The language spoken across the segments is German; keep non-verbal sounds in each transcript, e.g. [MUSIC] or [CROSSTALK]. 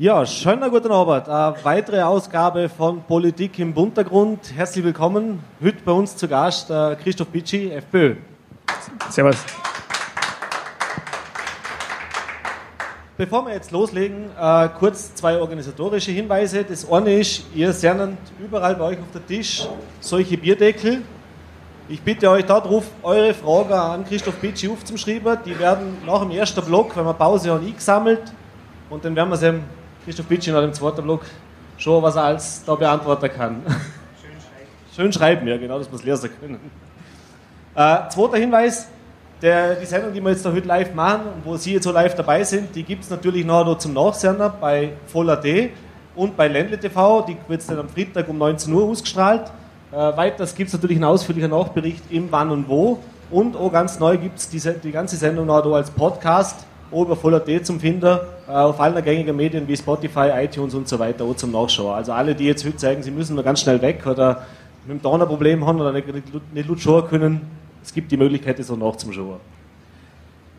Ja, schönen guten Abend. Eine weitere Ausgabe von Politik im Untergrund. Herzlich willkommen. Heute bei uns zu Gast äh, Christoph Bitschi, FPÖ. Servus. Bevor wir jetzt loslegen, äh, kurz zwei organisatorische Hinweise. Das eine ist, ihr seht überall bei euch auf der Tisch solche Bierdeckel. Ich bitte euch darauf, eure Fragen an Christoph Bitschi aufzuschreiben. Die werden nach dem ersten Block, wenn wir Pause haben, eingesammelt. Und dann werden wir sie Christoph Bitschi nach dem zweiten Block schon, was er als da beantworten kann. Schön schreiben. Schön schreiben, ja, genau, dass wir es lesen können. Äh, zweiter Hinweis, der, die Sendung, die wir jetzt da heute live machen und wo Sie jetzt so live dabei sind, die gibt es natürlich noch, noch zum Nachsender bei Voll.at und bei Ländle TV. Die wird dann am Freitag um 19 Uhr ausgestrahlt. Äh, weiters gibt es natürlich einen ausführlichen Nachbericht im Wann und Wo. Und auch ganz neu gibt es die, die ganze Sendung noch als Podcast über Voll.at zum Finden, äh, auf allen gängigen Medien wie Spotify, iTunes und so weiter, auch zum Nachschauen. Also alle, die jetzt heute sagen, sie müssen nur ganz schnell weg oder mit dem Donner Problem haben oder nicht, nicht, nicht schauen können, es gibt die Möglichkeit, das auch nachzuschauen.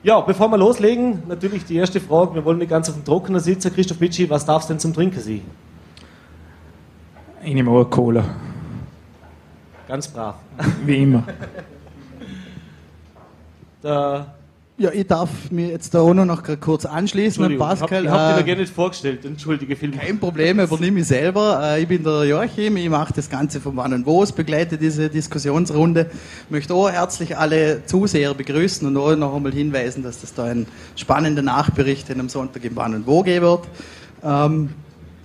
Ja, bevor wir loslegen, natürlich die erste Frage, wir wollen nicht ganz auf dem Trockenen sitzen. Christoph Bitschi, was darf es denn zum Trinken sein? Ich nehme auch Cola. Ganz brav. Wie immer. [LAUGHS] Der ja, ich darf mir jetzt da auch noch kurz anschließen. Pascal, ich habe hab dir äh, gerne nicht vorgestellt, entschuldige vielmals. Kein Problem, übernehme ich selber. Äh, ich bin der Joachim, ich mache das Ganze vom Wann und Wo, begleite diese Diskussionsrunde. Ich möchte auch herzlich alle Zuseher begrüßen und auch noch einmal hinweisen, dass das da ein spannender Nachbericht am Sonntag im Wann und Wo geben wird. Ähm,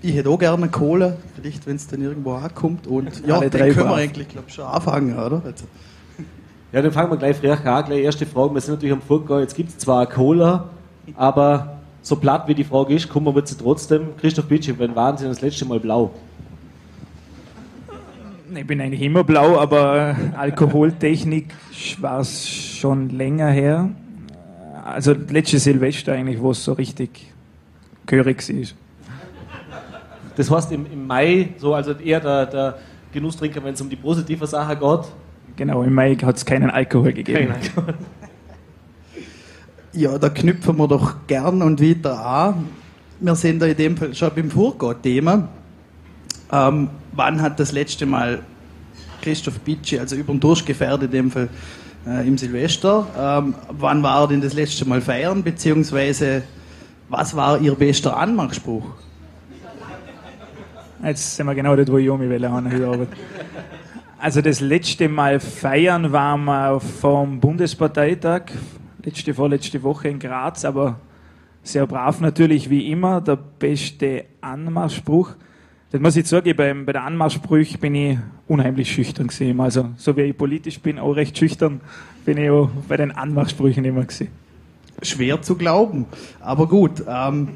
ich hätte auch gerne Kohle, vielleicht wenn es dann irgendwo ankommt. Und [LAUGHS] ja, dann können wir eigentlich glaub, schon anfangen, oder? Also. Ja, dann fangen wir gleich frech an. Gleich erste Frage. Wir sind natürlich am Vorgehen. Jetzt gibt es zwar Cola, aber so platt wie die Frage ist, kommen wir sie trotzdem. Christoph Bitschi, wann waren Sie das letzte Mal blau? Ich bin eigentlich immer blau, aber Alkoholtechnik war es schon länger her. Also letzte Silvester eigentlich, wo es so richtig gehörig ist. Das heißt im, im Mai, so also eher der, der Genusstrinker, wenn es um die positive Sache geht, Genau, im Mai hat es keinen Alkohol gegeben. Kein Alkohol. [LAUGHS] Ja, da knüpfen wir doch gern und wieder an. Wir sind da in dem Fall schon beim Vorgott-Thema. Ähm, wann hat das letzte Mal Christoph Bitschi, also über den Durst gefährdet, in dem Fall äh, im Silvester, ähm, wann war er denn das letzte Mal feiern, beziehungsweise was war Ihr bester Anmachspruch? Jetzt sind wir genau dort, wo ich mich will, heute also das letzte Mal feiern waren wir vom Bundesparteitag, letzte, vorletzte Woche in Graz, aber sehr brav natürlich wie immer. Der beste Anmarschspruch. Das muss ich sagen, beim, bei der Anmarschspruch bin ich unheimlich schüchtern gesehen. Also, so wie ich politisch bin, auch recht schüchtern, bin ich auch bei den Anmarschsprüchen immer gesehen. Schwer zu glauben, aber gut. Ähm,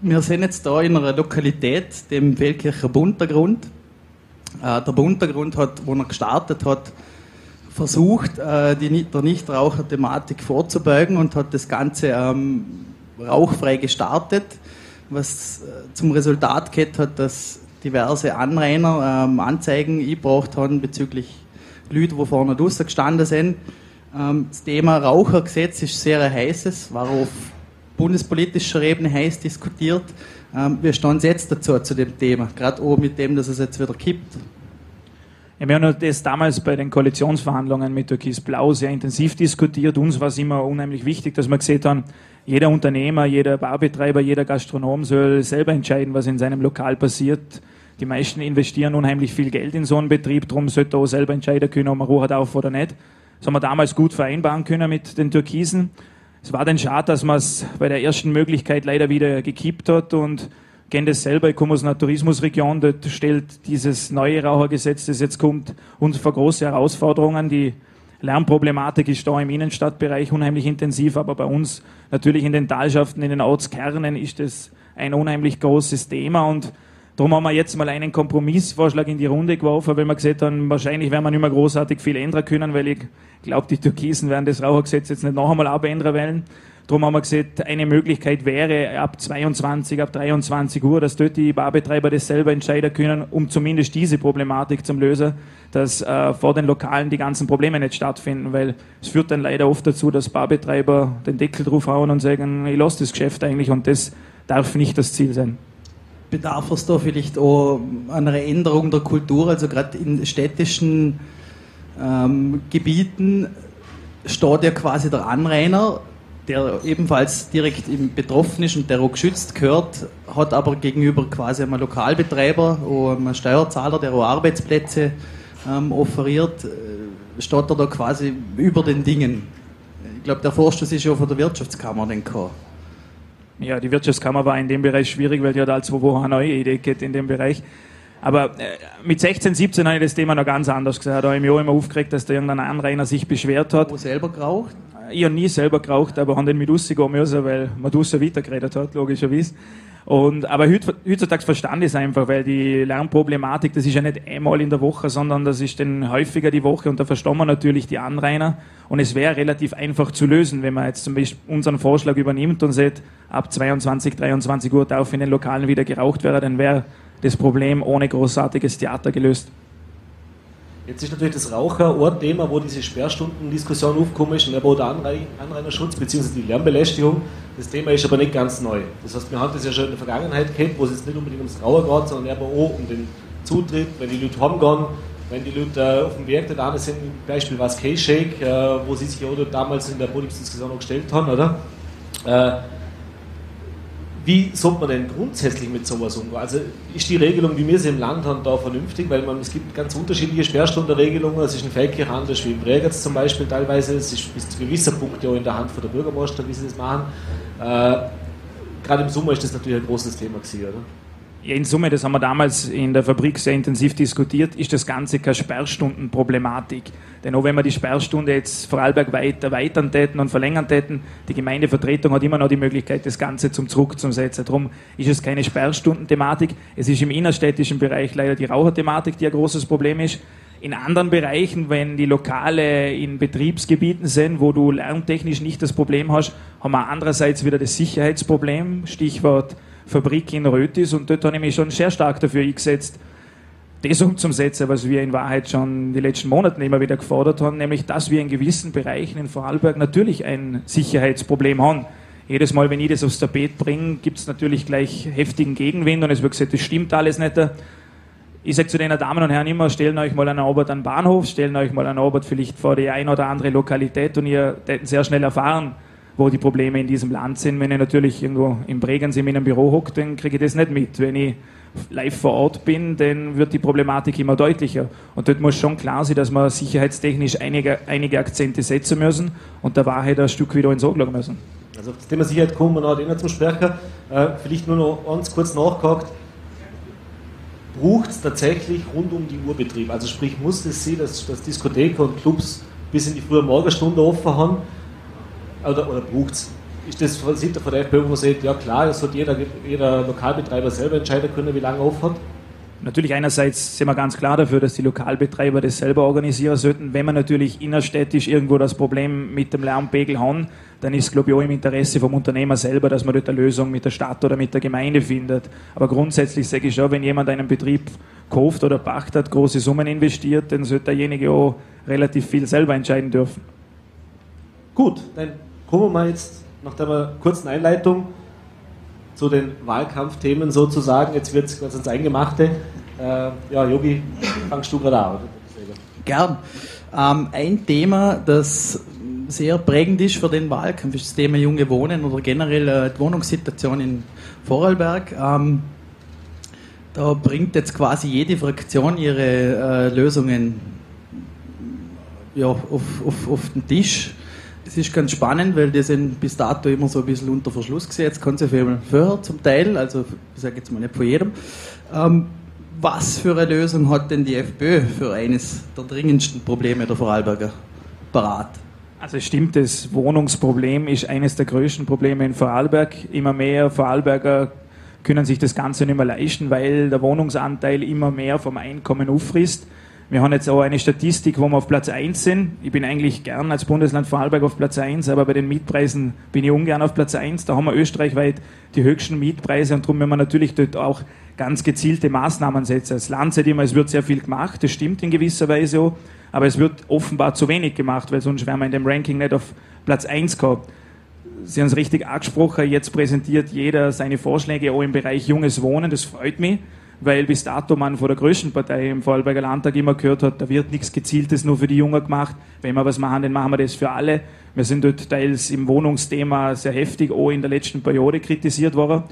wir sind jetzt da in einer Lokalität, dem Feldkircher Buntergrund. Äh, der Untergrund hat, wo er gestartet hat, versucht, äh, die, der Nichtraucher-Thematik vorzubeugen und hat das Ganze ähm, rauchfrei gestartet, was äh, zum Resultat gehabt hat, dass diverse Anrainer ähm, Anzeigen eingebracht haben bezüglich Leute, die vorne draußen gestanden sind. Ähm, das Thema Rauchergesetz ist sehr ein heißes, war auf bundespolitischer Ebene heiß diskutiert. Ähm, wie stehen Sie jetzt dazu, zu dem Thema? Gerade auch mit dem, dass es jetzt wieder kippt. Ja, wir haben das damals bei den Koalitionsverhandlungen mit Türkis Blau sehr intensiv diskutiert. Uns war es immer unheimlich wichtig, dass wir gesehen haben, jeder Unternehmer, jeder Baubetreiber, jeder Gastronom soll selber entscheiden, was in seinem Lokal passiert. Die meisten investieren unheimlich viel Geld in so einen Betrieb, darum sollte er auch selber entscheiden können, ob man Ruhe auf oder nicht. Das haben wir damals gut vereinbaren können mit den Türkisen. Es war dann schade, dass man es bei der ersten Möglichkeit leider wieder gekippt hat und kenne das selber, ich komme aus einer Tourismusregion, dort stellt dieses neue Rauchergesetz, das jetzt kommt, uns vor große Herausforderungen. Die Lärmproblematik ist da im Innenstadtbereich unheimlich intensiv, aber bei uns natürlich in den Talschaften, in den Ortskernen ist das ein unheimlich großes Thema und Darum haben wir jetzt mal einen Kompromissvorschlag in die Runde geworfen, weil wir gesagt haben, wahrscheinlich werden wir nicht mehr großartig viel ändern können, weil ich glaube, die Türkisen werden das Rauchergesetz jetzt nicht noch einmal abändern wollen. Darum haben wir gesagt, eine Möglichkeit wäre ab 22, ab 23 Uhr, dass dort die Barbetreiber das selber entscheiden können, um zumindest diese Problematik zu lösen, dass äh, vor den Lokalen die ganzen Probleme nicht stattfinden, weil es führt dann leider oft dazu, dass Barbetreiber den Deckel draufhauen und sagen, ich lasse das Geschäft eigentlich und das darf nicht das Ziel sein. Bedarf es da vielleicht auch einer Änderung der Kultur, also gerade in städtischen ähm, Gebieten steht ja quasi der Anrainer, der ebenfalls direkt im betroffen ist und der auch geschützt gehört, hat aber gegenüber quasi einem Lokalbetreiber, einem Steuerzahler, der auch Arbeitsplätze ähm, offeriert, äh, steht er da quasi über den Dingen. Ich glaube, der Vorstoß ist ja von der Wirtschaftskammer dann gekommen. Ja, die Wirtschaftskammer war in dem Bereich schwierig, weil die hat als wo eine neue Idee geht in dem Bereich. Aber äh, mit 16, 17 habe ich das Thema noch ganz anders gesehen. Da habe ich mich auch immer aufgeregt, dass da irgendein Anrainer sich beschwert hat. Wo selber geraucht? Ich habe nie selber geraucht, aber habe den mit rausgehen müssen, weil man draussen weitergeredet hat, logischerweise. Und, aber heutzutage verstand ich es einfach, weil die Lärmproblematik, das ist ja nicht einmal in der Woche, sondern das ist dann häufiger die Woche und da verstehen wir natürlich die Anrainer. Und es wäre relativ einfach zu lösen, wenn man jetzt zum Beispiel unseren Vorschlag übernimmt und sagt, ab 22, 23 Uhr darf in den Lokalen wieder geraucht werden, dann wäre das Problem ohne großartiges Theater gelöst. Jetzt ist natürlich das Raucher ein Thema, wo diese Sperrstunden-Diskussion aufgekommen ist, und der Anrainerschutz bzw. die Lärmbelästigung. Das Thema ist aber nicht ganz neu. Das heißt, wir haben das ja schon in der Vergangenheit kennt, wo es jetzt nicht unbedingt ums Rauchen geht, sondern aber auch um den Zutritt, wenn die Leute heimgehen, wenn die Leute äh, auf dem Werk da sind, zum Beispiel was K-Shake, äh, wo sie sich ja damals in der Podiumsdiskussion auch gestellt haben, oder? Wie sollte man denn grundsätzlich mit sowas umgehen? Also ist die Regelung, wie wir sie im Land haben, da vernünftig? Weil man, es gibt ganz unterschiedliche Sperrstundenregelungen. Es ist in Feldkirch anders wie in Bregenz zum Beispiel teilweise. Es ist bis zu gewissen Punkten auch in der Hand von der Bürgermeister, wie sie das machen. Äh, Gerade im Sommer ist das natürlich ein großes Thema gewesen, oder? In Summe, das haben wir damals in der Fabrik sehr intensiv diskutiert, ist das Ganze keine Sperrstundenproblematik. Denn auch wenn wir die Sperrstunde jetzt Vorarlberg weit erweitern täten und verlängern täten, die Gemeindevertretung hat immer noch die Möglichkeit, das Ganze zum Zurück zu setzen. Darum ist es keine Sperrstundenthematik. Es ist im innerstädtischen Bereich leider die Raucherthematik, die ein großes Problem ist. In anderen Bereichen, wenn die Lokale in Betriebsgebieten sind, wo du lärmtechnisch nicht das Problem hast, haben wir andererseits wieder das Sicherheitsproblem. Stichwort Fabrik in Rötis und dort habe ich mich schon sehr stark dafür eingesetzt, das umzusetzen, was wir in Wahrheit schon die letzten Monate immer wieder gefordert haben, nämlich, dass wir in gewissen Bereichen in Vorarlberg natürlich ein Sicherheitsproblem haben. Jedes Mal, wenn ich das aufs Tapet bringe, gibt es natürlich gleich heftigen Gegenwind und es wird gesagt, das stimmt alles nicht. Ich sage zu den Damen und Herren immer, stellen euch mal einen Arbeit an den Bahnhof, stellen euch mal einen Arbeit vielleicht vor die ein oder andere Lokalität und ihr werdet sehr schnell erfahren, wo die Probleme in diesem Land sind. Wenn ich natürlich irgendwo im Bregenz in einem Büro hocke, dann kriege ich das nicht mit. Wenn ich live vor Ort bin, dann wird die Problematik immer deutlicher. Und dort muss schon klar sein, dass wir sicherheitstechnisch einige, einige Akzente setzen müssen und der Wahrheit ein Stück wieder ins Auge müssen. Also auf das Thema Sicherheit kommen wir noch immer zum Sprechen. Äh, vielleicht nur noch ganz kurz nachgehakt. Braucht es tatsächlich rund um die Uhr Betrieb? Also sprich, muss es sein, dass, dass Diskotheken und Clubs bis in die frühe Morgenstunde offen haben? Oder, oder braucht es? Ist das von Seite von der FPÖ, wo man sagt, ja klar, es sollte jeder, jeder Lokalbetreiber selber entscheiden können, wie lange er auf hat? Natürlich einerseits sind wir ganz klar dafür, dass die Lokalbetreiber das selber organisieren sollten. Wenn wir natürlich innerstädtisch irgendwo das Problem mit dem Lärmpegel haben, dann ist es, glaube ich, auch im Interesse vom Unternehmer selber, dass man dort eine Lösung mit der Stadt oder mit der Gemeinde findet. Aber grundsätzlich sage ich schon, wenn jemand einen Betrieb kauft oder pachtet, große Summen investiert, dann sollte derjenige auch relativ viel selber entscheiden dürfen. Gut, dann kommen wir jetzt nach der kurzen Einleitung zu den Wahlkampfthemen sozusagen. Jetzt wird es ganz ins Eingemachte. Äh, ja, Yogi, fangst du gerade an? Gern. Ähm, ein Thema, das sehr prägend ist für den Wahlkampf, ist das Thema junge Wohnen oder generell äh, die Wohnungssituation in Vorarlberg. Ähm, da bringt jetzt quasi jede Fraktion ihre äh, Lösungen ja, auf, auf, auf den Tisch. Das ist ganz spannend, weil die sind bis dato immer so ein bisschen unter Verschluss gesetzt, kann sich vorher zum Teil, also ich sage jetzt mal nicht von jedem. Ähm, was für eine Lösung hat denn die FPÖ für eines der dringendsten Probleme der Vorarlberger parat? Also es stimmt, das Wohnungsproblem ist eines der größten Probleme in Vorarlberg. Immer mehr Vorarlberger können sich das Ganze nicht mehr leisten, weil der Wohnungsanteil immer mehr vom Einkommen auffrisst. Wir haben jetzt auch eine Statistik, wo wir auf Platz 1 sind. Ich bin eigentlich gern als Bundesland Vorarlberg auf Platz 1, aber bei den Mietpreisen bin ich ungern auf Platz 1. Da haben wir österreichweit die höchsten Mietpreise und darum werden wir natürlich dort auch ganz gezielte Maßnahmen setzen. Als Land sagt immer, es wird sehr viel gemacht, das stimmt in gewisser Weise auch, aber es wird offenbar zu wenig gemacht, weil sonst wären wir in dem Ranking nicht auf Platz 1 gehabt. Sie haben es richtig angesprochen, jetzt präsentiert jeder seine Vorschläge auch im Bereich junges Wohnen, das freut mich, weil bis dato man von der größten Partei im Vorarlberger Landtag immer gehört hat, da wird nichts Gezieltes nur für die Jungen gemacht, wenn wir was machen, dann machen wir das für alle. Wir sind dort teils im Wohnungsthema sehr heftig auch in der letzten Periode kritisiert worden.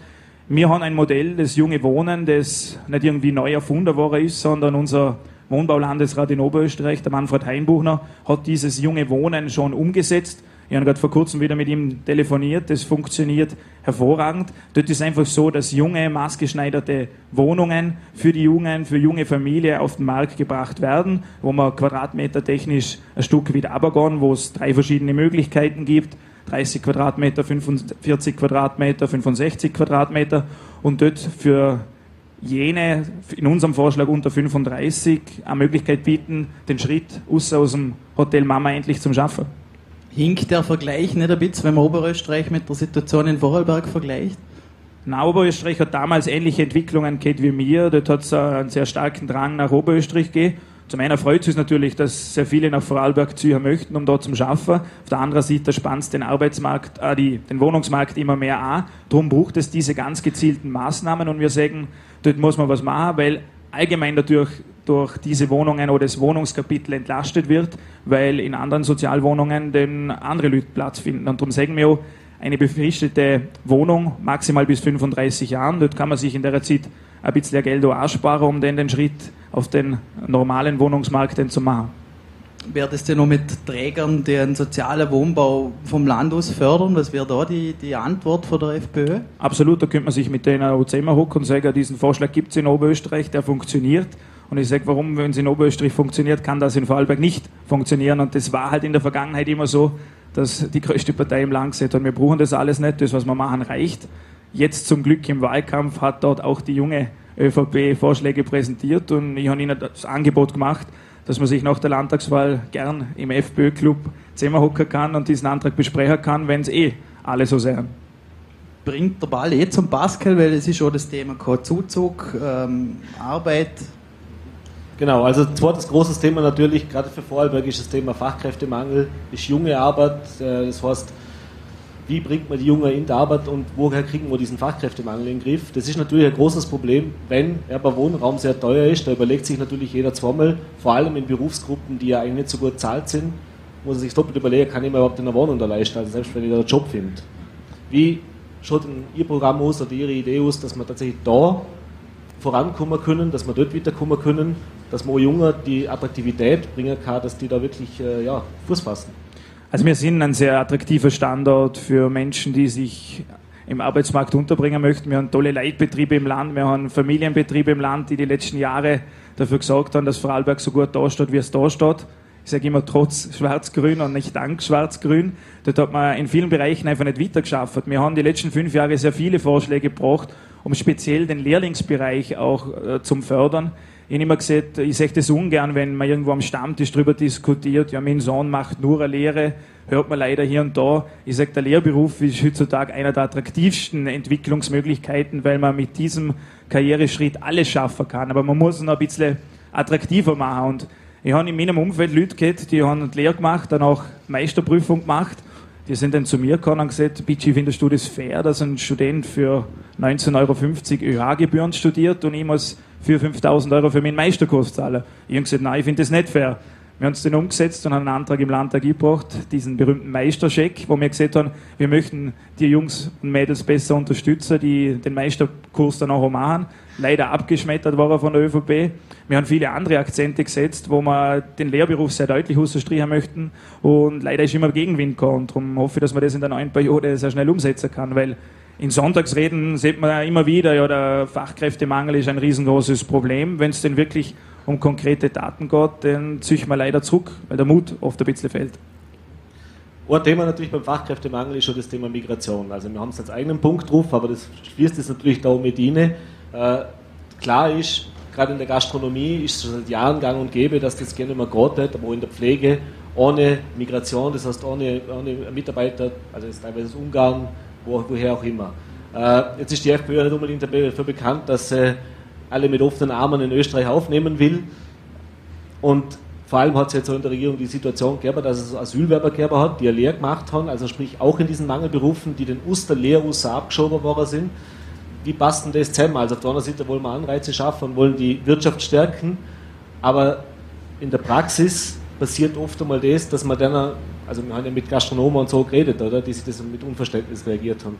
Wir haben ein Modell, das junge Wohnen, das nicht irgendwie neu erfunden worden ist, sondern unser Wohnbaulandesrat in Oberösterreich, der Manfred Heinbuchner, hat dieses junge Wohnen schon umgesetzt. Ich habe gerade vor kurzem wieder mit ihm telefoniert. Das funktioniert hervorragend. Dort ist einfach so, dass junge, maßgeschneiderte Wohnungen für die Jungen, für junge Familien auf den Markt gebracht werden, wo man quadratmeter technisch ein Stück wieder abgehen, wo es drei verschiedene Möglichkeiten gibt. 30 Quadratmeter, 45 Quadratmeter, 65 Quadratmeter und dort für jene in unserem Vorschlag unter 35 eine Möglichkeit bieten, den Schritt aus dem Hotel Mama endlich zum Schaffen. Hinkt der Vergleich nicht ein bisschen, wenn man Oberösterreich mit der Situation in Vorarlberg vergleicht? Na, Oberösterreich hat damals ähnliche Entwicklungen gehabt wie mir. Dort hat es einen sehr starken Drang nach Oberösterreich gegeben. Zum einen freut es natürlich, dass sehr viele nach Vorarlberg ziehen möchten, um dort zu schaffen. Auf der anderen Seite spannt es den Arbeitsmarkt, äh, die, den Wohnungsmarkt immer mehr an. Darum braucht es diese ganz gezielten Maßnahmen und wir sagen, dort muss man was machen, weil allgemein dadurch durch diese Wohnungen oder das Wohnungskapitel entlastet wird, weil in anderen Sozialwohnungen dann andere Leute Platz finden. Und darum sagen wir auch, eine befristete Wohnung, maximal bis 35 Jahren, dort kann man sich in der Zeit ein bisschen Geld auch ansparen, um dann den Schritt auf den normalen Wohnungsmarkt zu machen. Wäre das denn noch mit Trägern, die einen sozialen Wohnbau vom Land aus fördern? Was wäre da die, die Antwort von der FPÖ? Absolut, da könnte man sich mit denen auch zusammenhocken und sagen, diesen Vorschlag gibt es in Oberösterreich, der funktioniert. Und ich sage, warum, wenn es in Oberösterreich funktioniert, kann das in Vorarlberg nicht funktionieren. Und das war halt in der Vergangenheit immer so, dass die größte Partei im Land gesagt hat, wir brauchen das alles nicht, das, was wir machen, reicht. Jetzt zum Glück im Wahlkampf hat dort auch die junge ÖVP Vorschläge präsentiert und ich habe ihnen das Angebot gemacht, dass man sich nach der Landtagswahl gern im FPÖ-Club zusammenhocken kann und diesen Antrag besprechen kann, wenn es eh alle so sehen. Bringt der Ball eh zum Pascal, weil es ist schon das Thema kein Zuzug, ähm, Arbeit. Genau, also zweites großes Thema natürlich, gerade für Vorarlberg ist das Thema Fachkräftemangel, ist junge Arbeit, äh, das heißt, wie bringt man die Jungen in die Arbeit und woher kriegen wir diesen Fachkräftemangel in den Griff? Das ist natürlich ein großes Problem, wenn aber Wohnraum sehr teuer ist. Da überlegt sich natürlich jeder zweimal, vor allem in Berufsgruppen, die ja eigentlich nicht so gut zahlt sind, muss er sich doppelt überlegen, kann ich mir überhaupt eine Wohnung da leisten, also selbst wenn ich da einen Job finde. Wie schaut denn Ihr Programm aus oder Ihre Idee aus, dass wir tatsächlich da vorankommen können, dass wir dort weiterkommen können, dass man auch Jungen die Attraktivität bringen kann, dass die da wirklich äh, ja, Fuß fassen? Also wir sind ein sehr attraktiver Standort für Menschen, die sich im Arbeitsmarkt unterbringen möchten. Wir haben tolle Leitbetriebe im Land, wir haben Familienbetriebe im Land, die die letzten Jahre dafür gesorgt haben, dass Vorarlberg so gut dasteht, wie es da steht. Ich sage immer trotz Schwarz-Grün und nicht dank Schwarz-Grün. Dort hat man in vielen Bereichen einfach nicht weitergeschafft. Wir haben die letzten fünf Jahre sehr viele Vorschläge gebracht, um speziell den Lehrlingsbereich auch äh, zum fördern. Ich habe immer gesagt, ich sehe das ungern, wenn man irgendwo am Stammtisch darüber diskutiert, ja, mein Sohn macht nur eine Lehre, hört man leider hier und da. Ich sage, der Lehrberuf ist heutzutage einer der attraktivsten Entwicklungsmöglichkeiten, weil man mit diesem Karriereschritt alles schaffen kann. Aber man muss ihn ein bisschen attraktiver machen. Und ich habe in meinem Umfeld Leute gehabt, die haben die Lehre gemacht, dann auch Meisterprüfung gemacht. Die sind dann zu mir gekommen und gesagt, Bitschi, findest du das fair, dass ein Student für 19,50 Euro ÖH-Gebühren studiert und ich muss für 5000 Euro für meinen Meisterkurs zahlen. Ich habe gesagt, nein, ich finde das nicht fair. Wir haben es dann umgesetzt und haben einen Antrag im Landtag gebracht, diesen berühmten Meisterscheck, wo wir gesagt haben, wir möchten die Jungs und Mädels besser unterstützen, die den Meisterkurs dann auch machen. Leider abgeschmettert war er von der ÖVP. Wir haben viele andere Akzente gesetzt, wo wir den Lehrberuf sehr deutlich ausstrichen möchten. Und leider ist immer Gegenwind gekommen. Darum hoffe ich, dass man das in der neuen Periode sehr schnell umsetzen kann, weil in Sonntagsreden sieht man immer wieder, ja, der Fachkräftemangel ist ein riesengroßes Problem. Wenn es denn wirklich um konkrete Daten geht, dann ziehe ich mal leider zurück, weil der Mut oft ein bisschen fehlt. Ein Thema natürlich beim Fachkräftemangel ist schon das Thema Migration. Also wir haben es als eigenen Punkt drauf, aber das schließt es natürlich da mit inne. Äh, klar ist, gerade in der Gastronomie ist es seit Jahren gang und gäbe, dass das gerne mal geht, aber auch in der Pflege ohne Migration, das heißt ohne, ohne Mitarbeiter, also jetzt teilweise aus Ungarn, woher auch immer. Äh, jetzt ist die FPÖ nicht unbedingt dafür bekannt, dass sie alle mit offenen Armen in Österreich aufnehmen will. Und Vor allem hat es jetzt auch in der Regierung die Situation gegeben, dass es Asylwerber gegeben hat, die eine Lehre gemacht haben, also sprich auch in diesen Mangelberufen, die den Uster Lehrusser abgeschoben worden sind. Wie passt denn das zusammen? Also auf der anderen Seite wollen wir Anreize schaffen und wollen die Wirtschaft stärken, aber in der Praxis passiert oft einmal das, dass man dann, also wir haben ja mit Gastronomen und so geredet, oder, die sich das mit Unverständnis reagiert haben.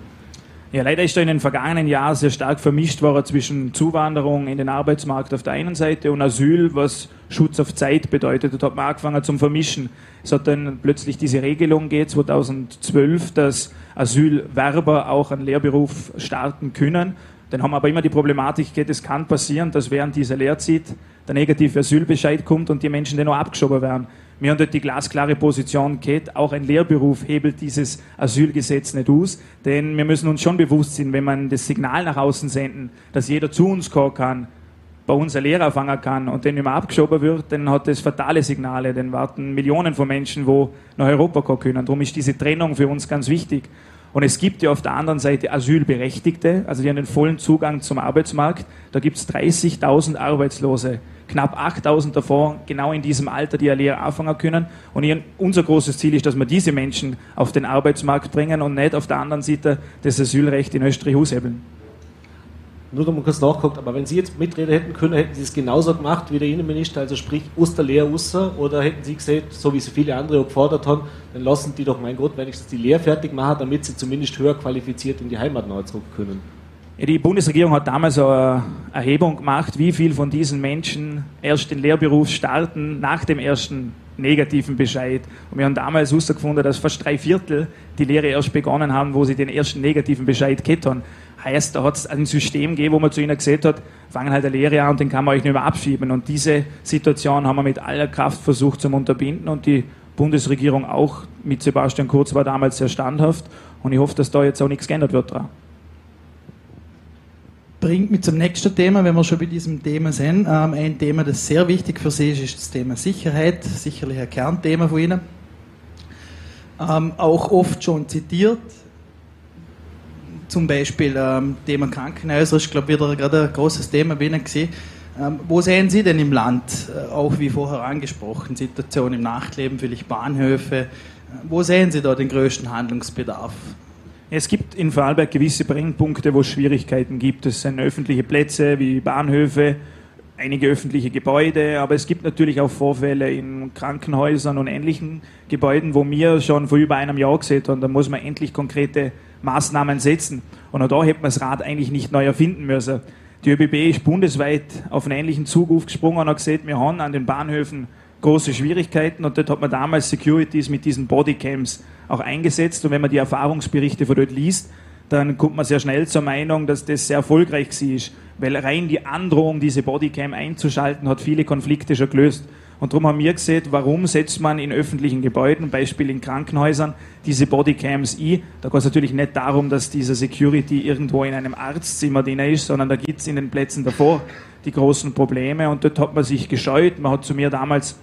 Ja, leider ist da in den vergangenen Jahren sehr stark vermischt worden zwischen Zuwanderung in den Arbeitsmarkt auf der einen Seite und Asyl, was Schutz auf Zeit bedeutet. Dort hat man angefangen zum Vermischen. Es hat dann plötzlich diese Regelung gegeben, 2012, dass Asylwerber auch einen Lehrberuf starten können. Dann haben wir aber immer die Problematik, geht, es kann passieren, dass während dieser Lehrzeit der negative Asylbescheid kommt und die Menschen dann noch abgeschoben werden. Wir haben dort die glasklare Position gehabt, auch ein Lehrberuf hebelt dieses Asylgesetz nicht aus, denn wir müssen uns schon bewusst sein, wenn man das Signal nach außen senden, dass jeder zu uns kommen kann, bei uns eine Lehre fangen kann und dann immer abgeschoben wird, dann hat das fatale Signale, dann warten Millionen von Menschen, wo nach Europa kommen können. Darum ist diese Trennung für uns ganz wichtig. Und es gibt ja auf der anderen Seite Asylberechtigte, also die haben den vollen Zugang zum Arbeitsmarkt. Da gibt es 30.000 Arbeitslose knapp 8000 davon genau in diesem Alter, die eine Lehre anfangen können. Und unser großes Ziel ist, dass wir diese Menschen auf den Arbeitsmarkt bringen und nicht auf der anderen Seite das Asylrecht in Österreich aushebeln. Nur dass man kurz nachguckt, aber wenn Sie jetzt mitreden hätten können, hätten Sie es genauso gemacht wie der Innenminister, also sprich Lehre raus, oder hätten Sie gesagt, so wie Sie viele andere auch gefordert haben, dann lassen die doch, mein Gott, wenigstens die Lehre fertig machen, damit sie zumindest höher qualifiziert in die Heimat neu zurück können? Die Bundesregierung hat damals eine Erhebung gemacht, wie viel von diesen Menschen erst den Lehrberuf starten nach dem ersten negativen Bescheid. Und wir haben damals herausgefunden, dass fast drei Viertel die Lehre erst begonnen haben, wo sie den ersten negativen Bescheid gehabt. Heißt, da hat es ein System gegeben, wo man zu ihnen gesagt hat, fangen halt eine Lehre an und den kann man euch nicht mehr abschieben. Und diese Situation haben wir mit aller Kraft versucht zu unterbinden und die Bundesregierung auch mit Sebastian Kurz war damals sehr standhaft. Und ich hoffe, dass da jetzt auch nichts geändert wird dran bringt mich zum nächsten Thema, wenn wir schon bei diesem Thema sind. Ähm, ein Thema, das sehr wichtig für Sie ist, ist das Thema Sicherheit. Sicherlich ein Kernthema von Ihnen. Ähm, auch oft schon zitiert. Zum Beispiel ähm, Thema Krankenhäuser ist, glaube ich, wieder gerade ein großes Thema bei Ihnen gewesen. Ähm, wo sehen Sie denn im Land, äh, auch wie vorher angesprochen, Situation im Nachtleben, vielleicht Bahnhöfe, äh, wo sehen Sie da den größten Handlungsbedarf? Es gibt in Vorarlberg gewisse Brennpunkte, wo es Schwierigkeiten gibt. Es sind öffentliche Plätze wie Bahnhöfe, einige öffentliche Gebäude, aber es gibt natürlich auch Vorfälle in Krankenhäusern und ähnlichen Gebäuden, wo wir schon vor über einem Jahr gesehen haben, da muss man endlich konkrete Maßnahmen setzen. Und auch da hätte man das Rad eigentlich nicht neu erfinden müssen. Die ÖBB ist bundesweit auf einen ähnlichen Zug aufgesprungen und hat gesagt, wir haben an den Bahnhöfen große Schwierigkeiten und dort hat man damals Securities mit diesen Bodycams auch eingesetzt und wenn man die Erfahrungsberichte von dort liest, dann kommt man sehr schnell zur Meinung, dass das sehr erfolgreich war, weil rein die Androhung, diese Bodycam einzuschalten, hat viele Konflikte schon gelöst. Und darum haben wir gesehen, warum setzt man in öffentlichen Gebäuden, Beispiel in Krankenhäusern, diese Bodycams ein. Da geht es natürlich nicht darum, dass dieser Security irgendwo in einem Arztzimmer drin ist, sondern da gibt es in den Plätzen davor die großen Probleme. Und dort hat man sich gescheut. Man hat zu mir damals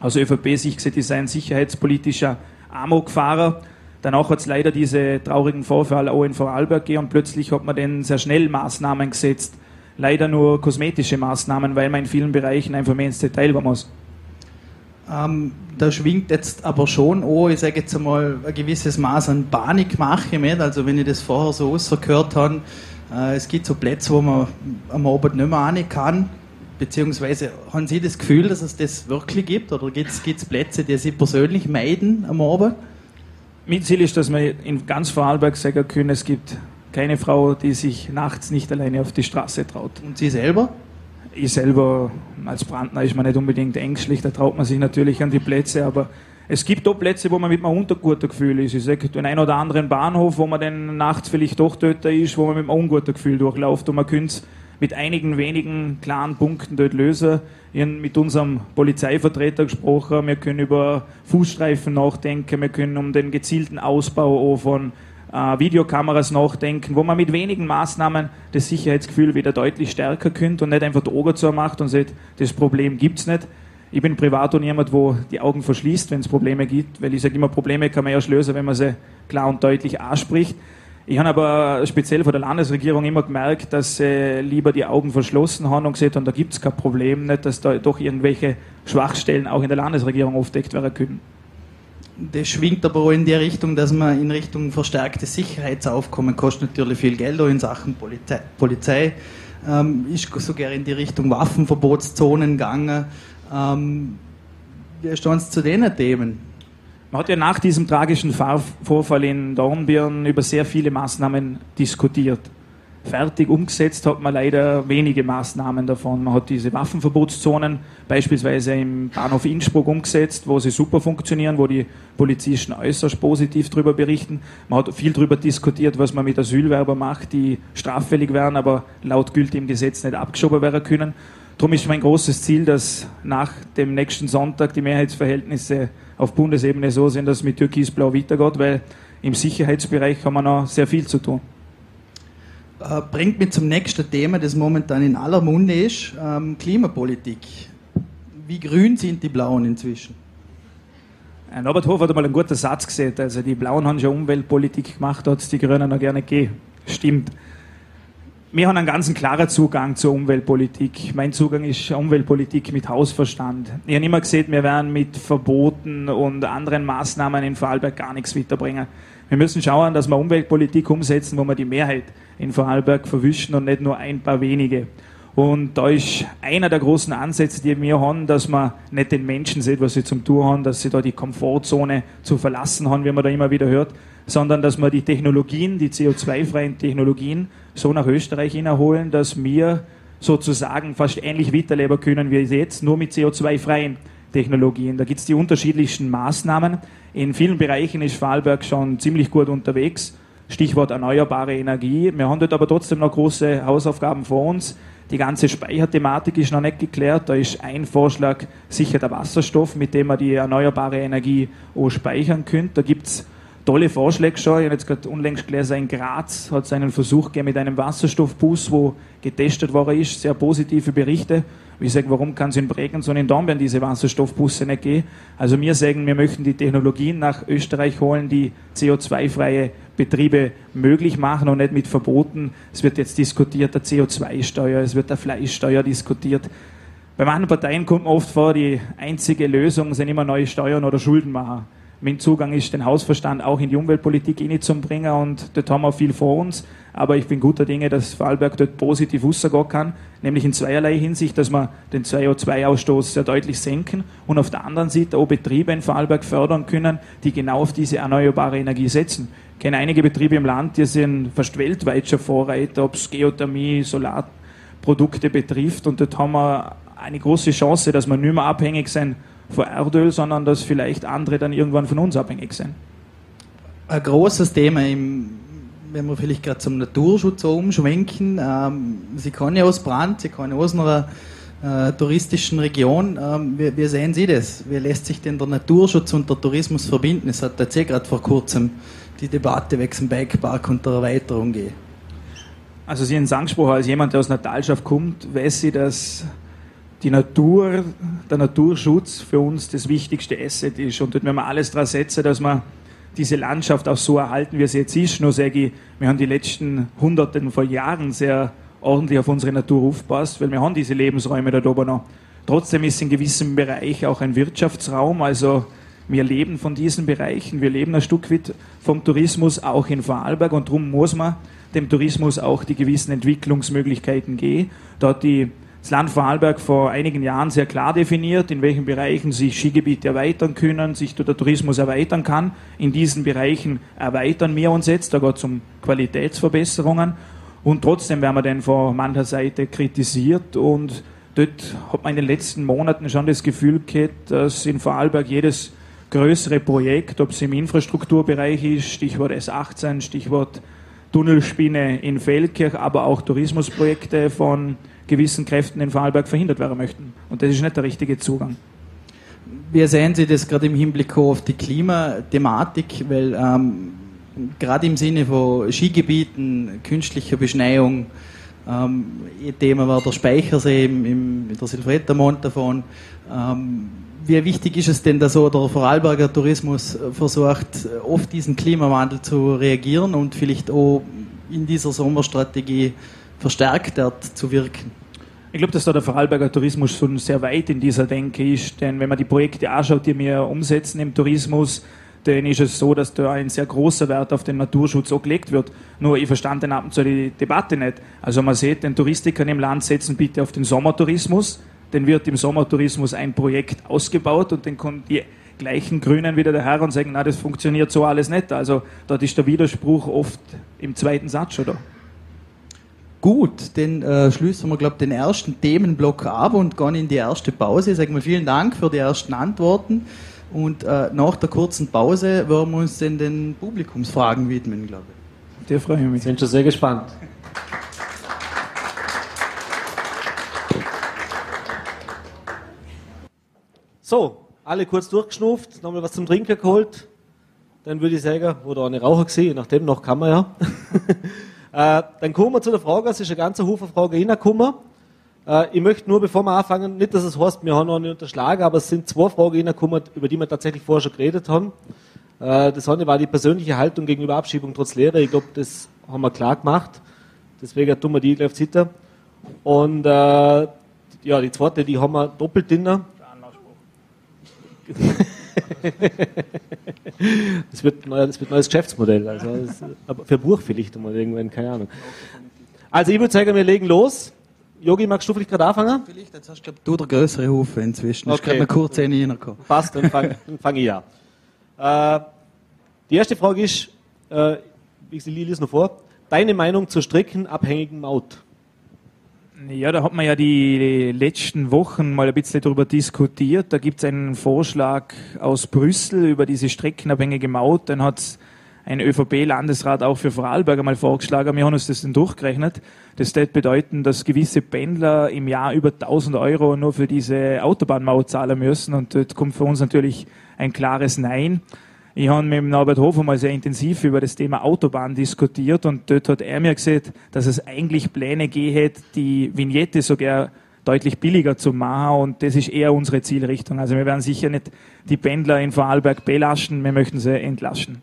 aus ÖVP-Sicht gesehen, das sei ein sicherheitspolitischer Amokfahrer. Danach hat es leider diese traurigen Vorfälle auch in Vorarlberg gegeben und plötzlich hat man dann sehr schnell Maßnahmen gesetzt. Leider nur kosmetische Maßnahmen, weil man in vielen Bereichen einfach mehr ins Detail gehen muss. Ähm, da schwingt jetzt aber schon, oh, ich sage jetzt einmal, ein gewisses Maß an Panikmache mit. Also, wenn ich das vorher so rausgehört habe, äh, es gibt so Plätze, wo man am Abend nicht mehr rein kann. Beziehungsweise haben Sie das Gefühl, dass es das wirklich gibt? Oder gibt es Plätze, die Sie persönlich meiden am Abend? Mein Ziel ist, dass wir in ganz Vorarlberg sagen können, es gibt keine Frau, die sich nachts nicht alleine auf die Straße traut. Und Sie selber? Ich selber als Brandner ist man nicht unbedingt ängstlich, da traut man sich natürlich an die Plätze, aber es gibt auch Plätze, wo man mit einem unguten Gefühl ist. Ich sage, den einen oder anderen Bahnhof, wo man dann nachts vielleicht doch töter ist, wo man mit einem unguten Gefühl durchläuft und man könnte mit einigen wenigen klaren Punkten dort lösen. Ich habe mit unserem Polizeivertreter gesprochen, wir können über Fußstreifen nachdenken, wir können um den gezielten Ausbau von äh, Videokameras nachdenken, wo man mit wenigen Maßnahmen das Sicherheitsgefühl wieder deutlich stärker könnte und nicht einfach die Augen zu macht und sagt, das Problem gibt es nicht. Ich bin privat und jemand, wo die Augen verschließt, wenn es Probleme gibt, weil ich sage immer, Probleme kann man erst lösen, wenn man sie klar und deutlich anspricht. Ich habe aber speziell von der Landesregierung immer gemerkt, dass sie lieber die Augen verschlossen haben und gesagt haben, da gibt es kein Problem, nicht, dass da doch irgendwelche Schwachstellen auch in der Landesregierung aufdeckt werden können. Das schwingt aber auch in die Richtung, dass man in Richtung verstärktes Sicherheitsaufkommen kostet natürlich viel Geld auch in Sachen Polizei. Polizei ähm, ist sogar in die Richtung Waffenverbotszonen gegangen. Ähm, wie stehen zu den Themen? Man hat ja nach diesem tragischen Vorfall in Dornbirn über sehr viele Maßnahmen diskutiert. Fertig umgesetzt hat man leider wenige Maßnahmen davon. Man hat diese Waffenverbotszonen beispielsweise im Bahnhof Innsbruck umgesetzt, wo sie super funktionieren, wo die Polizisten äußerst positiv darüber berichten. Man hat viel darüber diskutiert, was man mit Asylwerbern macht, die straffällig werden, aber laut gültigem Gesetz nicht abgeschoben werden können. Darum ist mein großes Ziel, dass nach dem nächsten Sonntag die Mehrheitsverhältnisse auf Bundesebene so sind, dass es mit Türkis-Blau weitergeht, weil im Sicherheitsbereich haben wir noch sehr viel zu tun. Äh, bringt mich zum nächsten Thema, das momentan in aller Munde ist, ähm, Klimapolitik. Wie grün sind die Blauen inzwischen? Ein Norbert Hof hat einmal einen guten Satz gesagt, also die Blauen haben schon Umweltpolitik gemacht, hat es die Grünen noch gerne gegeben. Stimmt wir haben einen ganz klaren Zugang zur Umweltpolitik. Mein Zugang ist Umweltpolitik mit Hausverstand. Ich habe immer gesehen, wir werden mit Verboten und anderen Maßnahmen in Vorarlberg gar nichts weiterbringen. Wir müssen schauen, dass wir Umweltpolitik umsetzen, wo wir die Mehrheit in Vorarlberg verwischen und nicht nur ein paar wenige. Und da ist einer der großen Ansätze, die wir haben, dass man nicht den Menschen sieht, was sie zum Tun haben, dass sie da die Komfortzone zu verlassen haben, wie man da immer wieder hört, sondern dass wir die Technologien, die CO2-freien Technologien so nach Österreich hinholen, dass wir sozusagen fast ähnlich weiterleben können wie jetzt, nur mit CO2-freien Technologien. Da gibt es die unterschiedlichsten Maßnahmen. In vielen Bereichen ist Vorarlberg schon ziemlich gut unterwegs. Stichwort erneuerbare Energie. Wir haben dort aber trotzdem noch große Hausaufgaben vor uns. Die ganze Speicherthematik ist noch nicht geklärt. Da ist ein Vorschlag sicher der Wasserstoff, mit dem man die erneuerbare Energie auch speichern könnte. Da gibt es tolle Vorschläge schon. Ich habe jetzt gerade unlängst gelesen, in Graz hat es einen Versuch gegeben mit einem Wasserstoffbus, wo getestet worden ist, sehr positive Berichte. Ich sage, warum kann es in Bregenz und in Dornbirn diese Wasserstoffbusse nicht gehen? Also wir sagen, wir möchten die Technologien nach Österreich holen, die CO2-freie Betriebe möglich machen und nicht mit Verboten. Es wird jetzt diskutiert, der CO2-Steuer, es wird der Fleischsteuer diskutiert. Bei manchen Parteien kommt man oft vor, die einzige Lösung sind immer neue Steuern oder Schulden machen mein Zugang ist, den Hausverstand auch in die Umweltpolitik bringen und dort haben wir viel vor uns. Aber ich bin guter Dinge, dass Vorarlberg dort positiv rausgehen kann, nämlich in zweierlei Hinsicht, dass wir den CO2-Ausstoß sehr deutlich senken und auf der anderen Seite auch Betriebe in Vorarlberg fördern können, die genau auf diese erneuerbare Energie setzen. Ich kenne einige Betriebe im Land, die sind fast weltweit schon Vorreiter, ob es Geothermie, Solarprodukte betrifft und dort haben wir eine große Chance, dass wir nicht mehr abhängig sind von Erdöl, sondern dass vielleicht andere dann irgendwann von uns abhängig sind. Ein großes Thema, im, wenn wir vielleicht gerade zum Naturschutz umschwenken. Ähm, Sie kommen ja aus Brand, Sie kommen aus einer äh, touristischen Region. Ähm, wie, wie, sehen Sie das? Wie lässt sich denn der Naturschutz und der Tourismus verbinden? Es hat jetzt eh gerade vor kurzem die Debatte wegen dem Bikepark und der Erweiterung gegeben. Also Sie haben es angesprochen, als jemand, der aus einer Talschaft kommt, weiß Sie, dass die Natur, der Naturschutz für uns das wichtigste Asset ist. Und dort müssen wir alles daran setzen, dass wir diese Landschaft auch so erhalten, wie sie jetzt ist. Nur sage ich, wir haben die letzten Hunderten von Jahren sehr ordentlich auf unsere Natur aufgepasst, weil wir haben diese Lebensräume da oben noch. Trotzdem ist in gewissem Bereich auch ein Wirtschaftsraum, also wir leben von diesen Bereichen, wir leben ein Stück weit vom Tourismus auch in Vorarlberg und darum muss man dem Tourismus auch die gewissen Entwicklungsmöglichkeiten geben. Dort die das Land Vorarlberg vor einigen Jahren sehr klar definiert, in welchen Bereichen sich Skigebiete erweitern können, sich der Tourismus erweitern kann. In diesen Bereichen erweitern wir uns jetzt, da geht es um Qualitätsverbesserungen. Und trotzdem werden wir dann von mancher Seite kritisiert und dort hat man in den letzten Monaten schon das Gefühl gehabt, dass in Vorarlberg jedes größere Projekt, ob es im Infrastrukturbereich ist, Stichwort S18, Stichwort Tunnelspinne in Feldkirch, aber auch Tourismusprojekte von gewissen Kräften in Vorarlberg verhindert werden möchten. Und das ist nicht der richtige Zugang. Wie sehen Sie das gerade im Hinblick auf die Klimathematik? Weil ähm, gerade im Sinne von Skigebieten, künstlicher Beschneiung, Ähm, ein Thema war der Speichersee im, im, der Silvretta davon. Ähm, wie wichtig ist es denn, dass so der Vorarlberger Tourismus versucht, oft diesen Klimawandel zu reagieren und vielleicht auch in dieser Sommerstrategie verstärkt dort zu wirken? Ich glaube, dass da der Vorarlberger Tourismus schon sehr weit in dieser Denke ist, denn wenn man die Projekte anschaut, die wir umsetzen im Tourismus, dann ist es so, dass da ein sehr großer Wert auf den Naturschutz auch gelegt wird. Nur ich verstand den ab und zu die Debatte nicht. Also man sieht, den Touristikern im Land setzen bitte auf den Sommertourismus, dann wird im Sommertourismus ein Projekt ausgebaut und dann kommen die gleichen Grünen wieder daher und sagen, na, das funktioniert so alles nicht. Also dort ist der Widerspruch oft im zweiten Satz da. Gut, dann äh, schließen wir, glaube den ersten Themenblock ab und gehen in die erste Pause. Sagen wir vielen Dank für die ersten Antworten. Und äh, nach der kurzen Pause werden wir uns dann den Publikumsfragen widmen, glaube ich. Der freue ich mich. Sind schon sehr gespannt. So, alle kurz durchgeschnupft, nochmal was zum Trinken geholt. Dann würde ich sagen, oder auch eine Raucher gesehen, nachdem noch kann man ja. [LAUGHS] äh, dann kommen wir zu der Frage, es ist eine ganze Haufen Fragen reingekommen. Äh, ich möchte nur, bevor wir anfangen, nicht, dass es heißt, wir haben noch nicht unterschlagen, aber es sind zwei Fragen reingekommen, über die wir tatsächlich vorher schon geredet haben. Äh, das eine war die persönliche Haltung gegenüber Abschiebung trotz Lehre. Ich glaube, das haben wir klar gemacht. Deswegen tun wir die gleich auf Zitter. Und äh, ja, die zweite, die haben wir doppelt drin. [LAUGHS] [LAUGHS] das, wird neu, das wird ein neues Geschäftsmodell. Also das, aber für Buch vielleicht mal irgendwann, keine Ahnung. Also ich würde sagen, wir legen los. Yogi, magst du vielleicht gerade anfangen? Vielleicht, jetzt hast du, du der größere Haufen inzwischen. Okay. Ich kann mal kurz reinkommen. Passt, dann fange fang ich an. Äh, die erste Frage ist, äh, ich lese es noch vor, deine Meinung zur streckenabhängigen Maut? Ja, da hat man ja die letzten Wochen mal ein bisschen darüber diskutiert. Da gibt es einen Vorschlag aus Brüssel über diese streckenabhängige Maut. Dann hat ein ÖVP-Landesrat auch für Vorarlberg einmal vorgeschlagen. Wir haben uns das dann durchgerechnet. Das würde bedeuten, dass gewisse Pendler im Jahr über 1000 Euro nur für diese Autobahnmaut zahlen müssen. Und dort kommt für uns natürlich ein klares Nein. Ich habe mit Norbert Hofer mal sehr intensiv über das Thema Autobahn diskutiert und dort hat er mir gesagt, dass es eigentlich Pläne geht, die Vignette sogar deutlich billiger zu machen und das ist eher unsere Zielrichtung. Also wir werden sicher nicht die Pendler in Vorarlberg belasten, wir möchten sie entlaschen.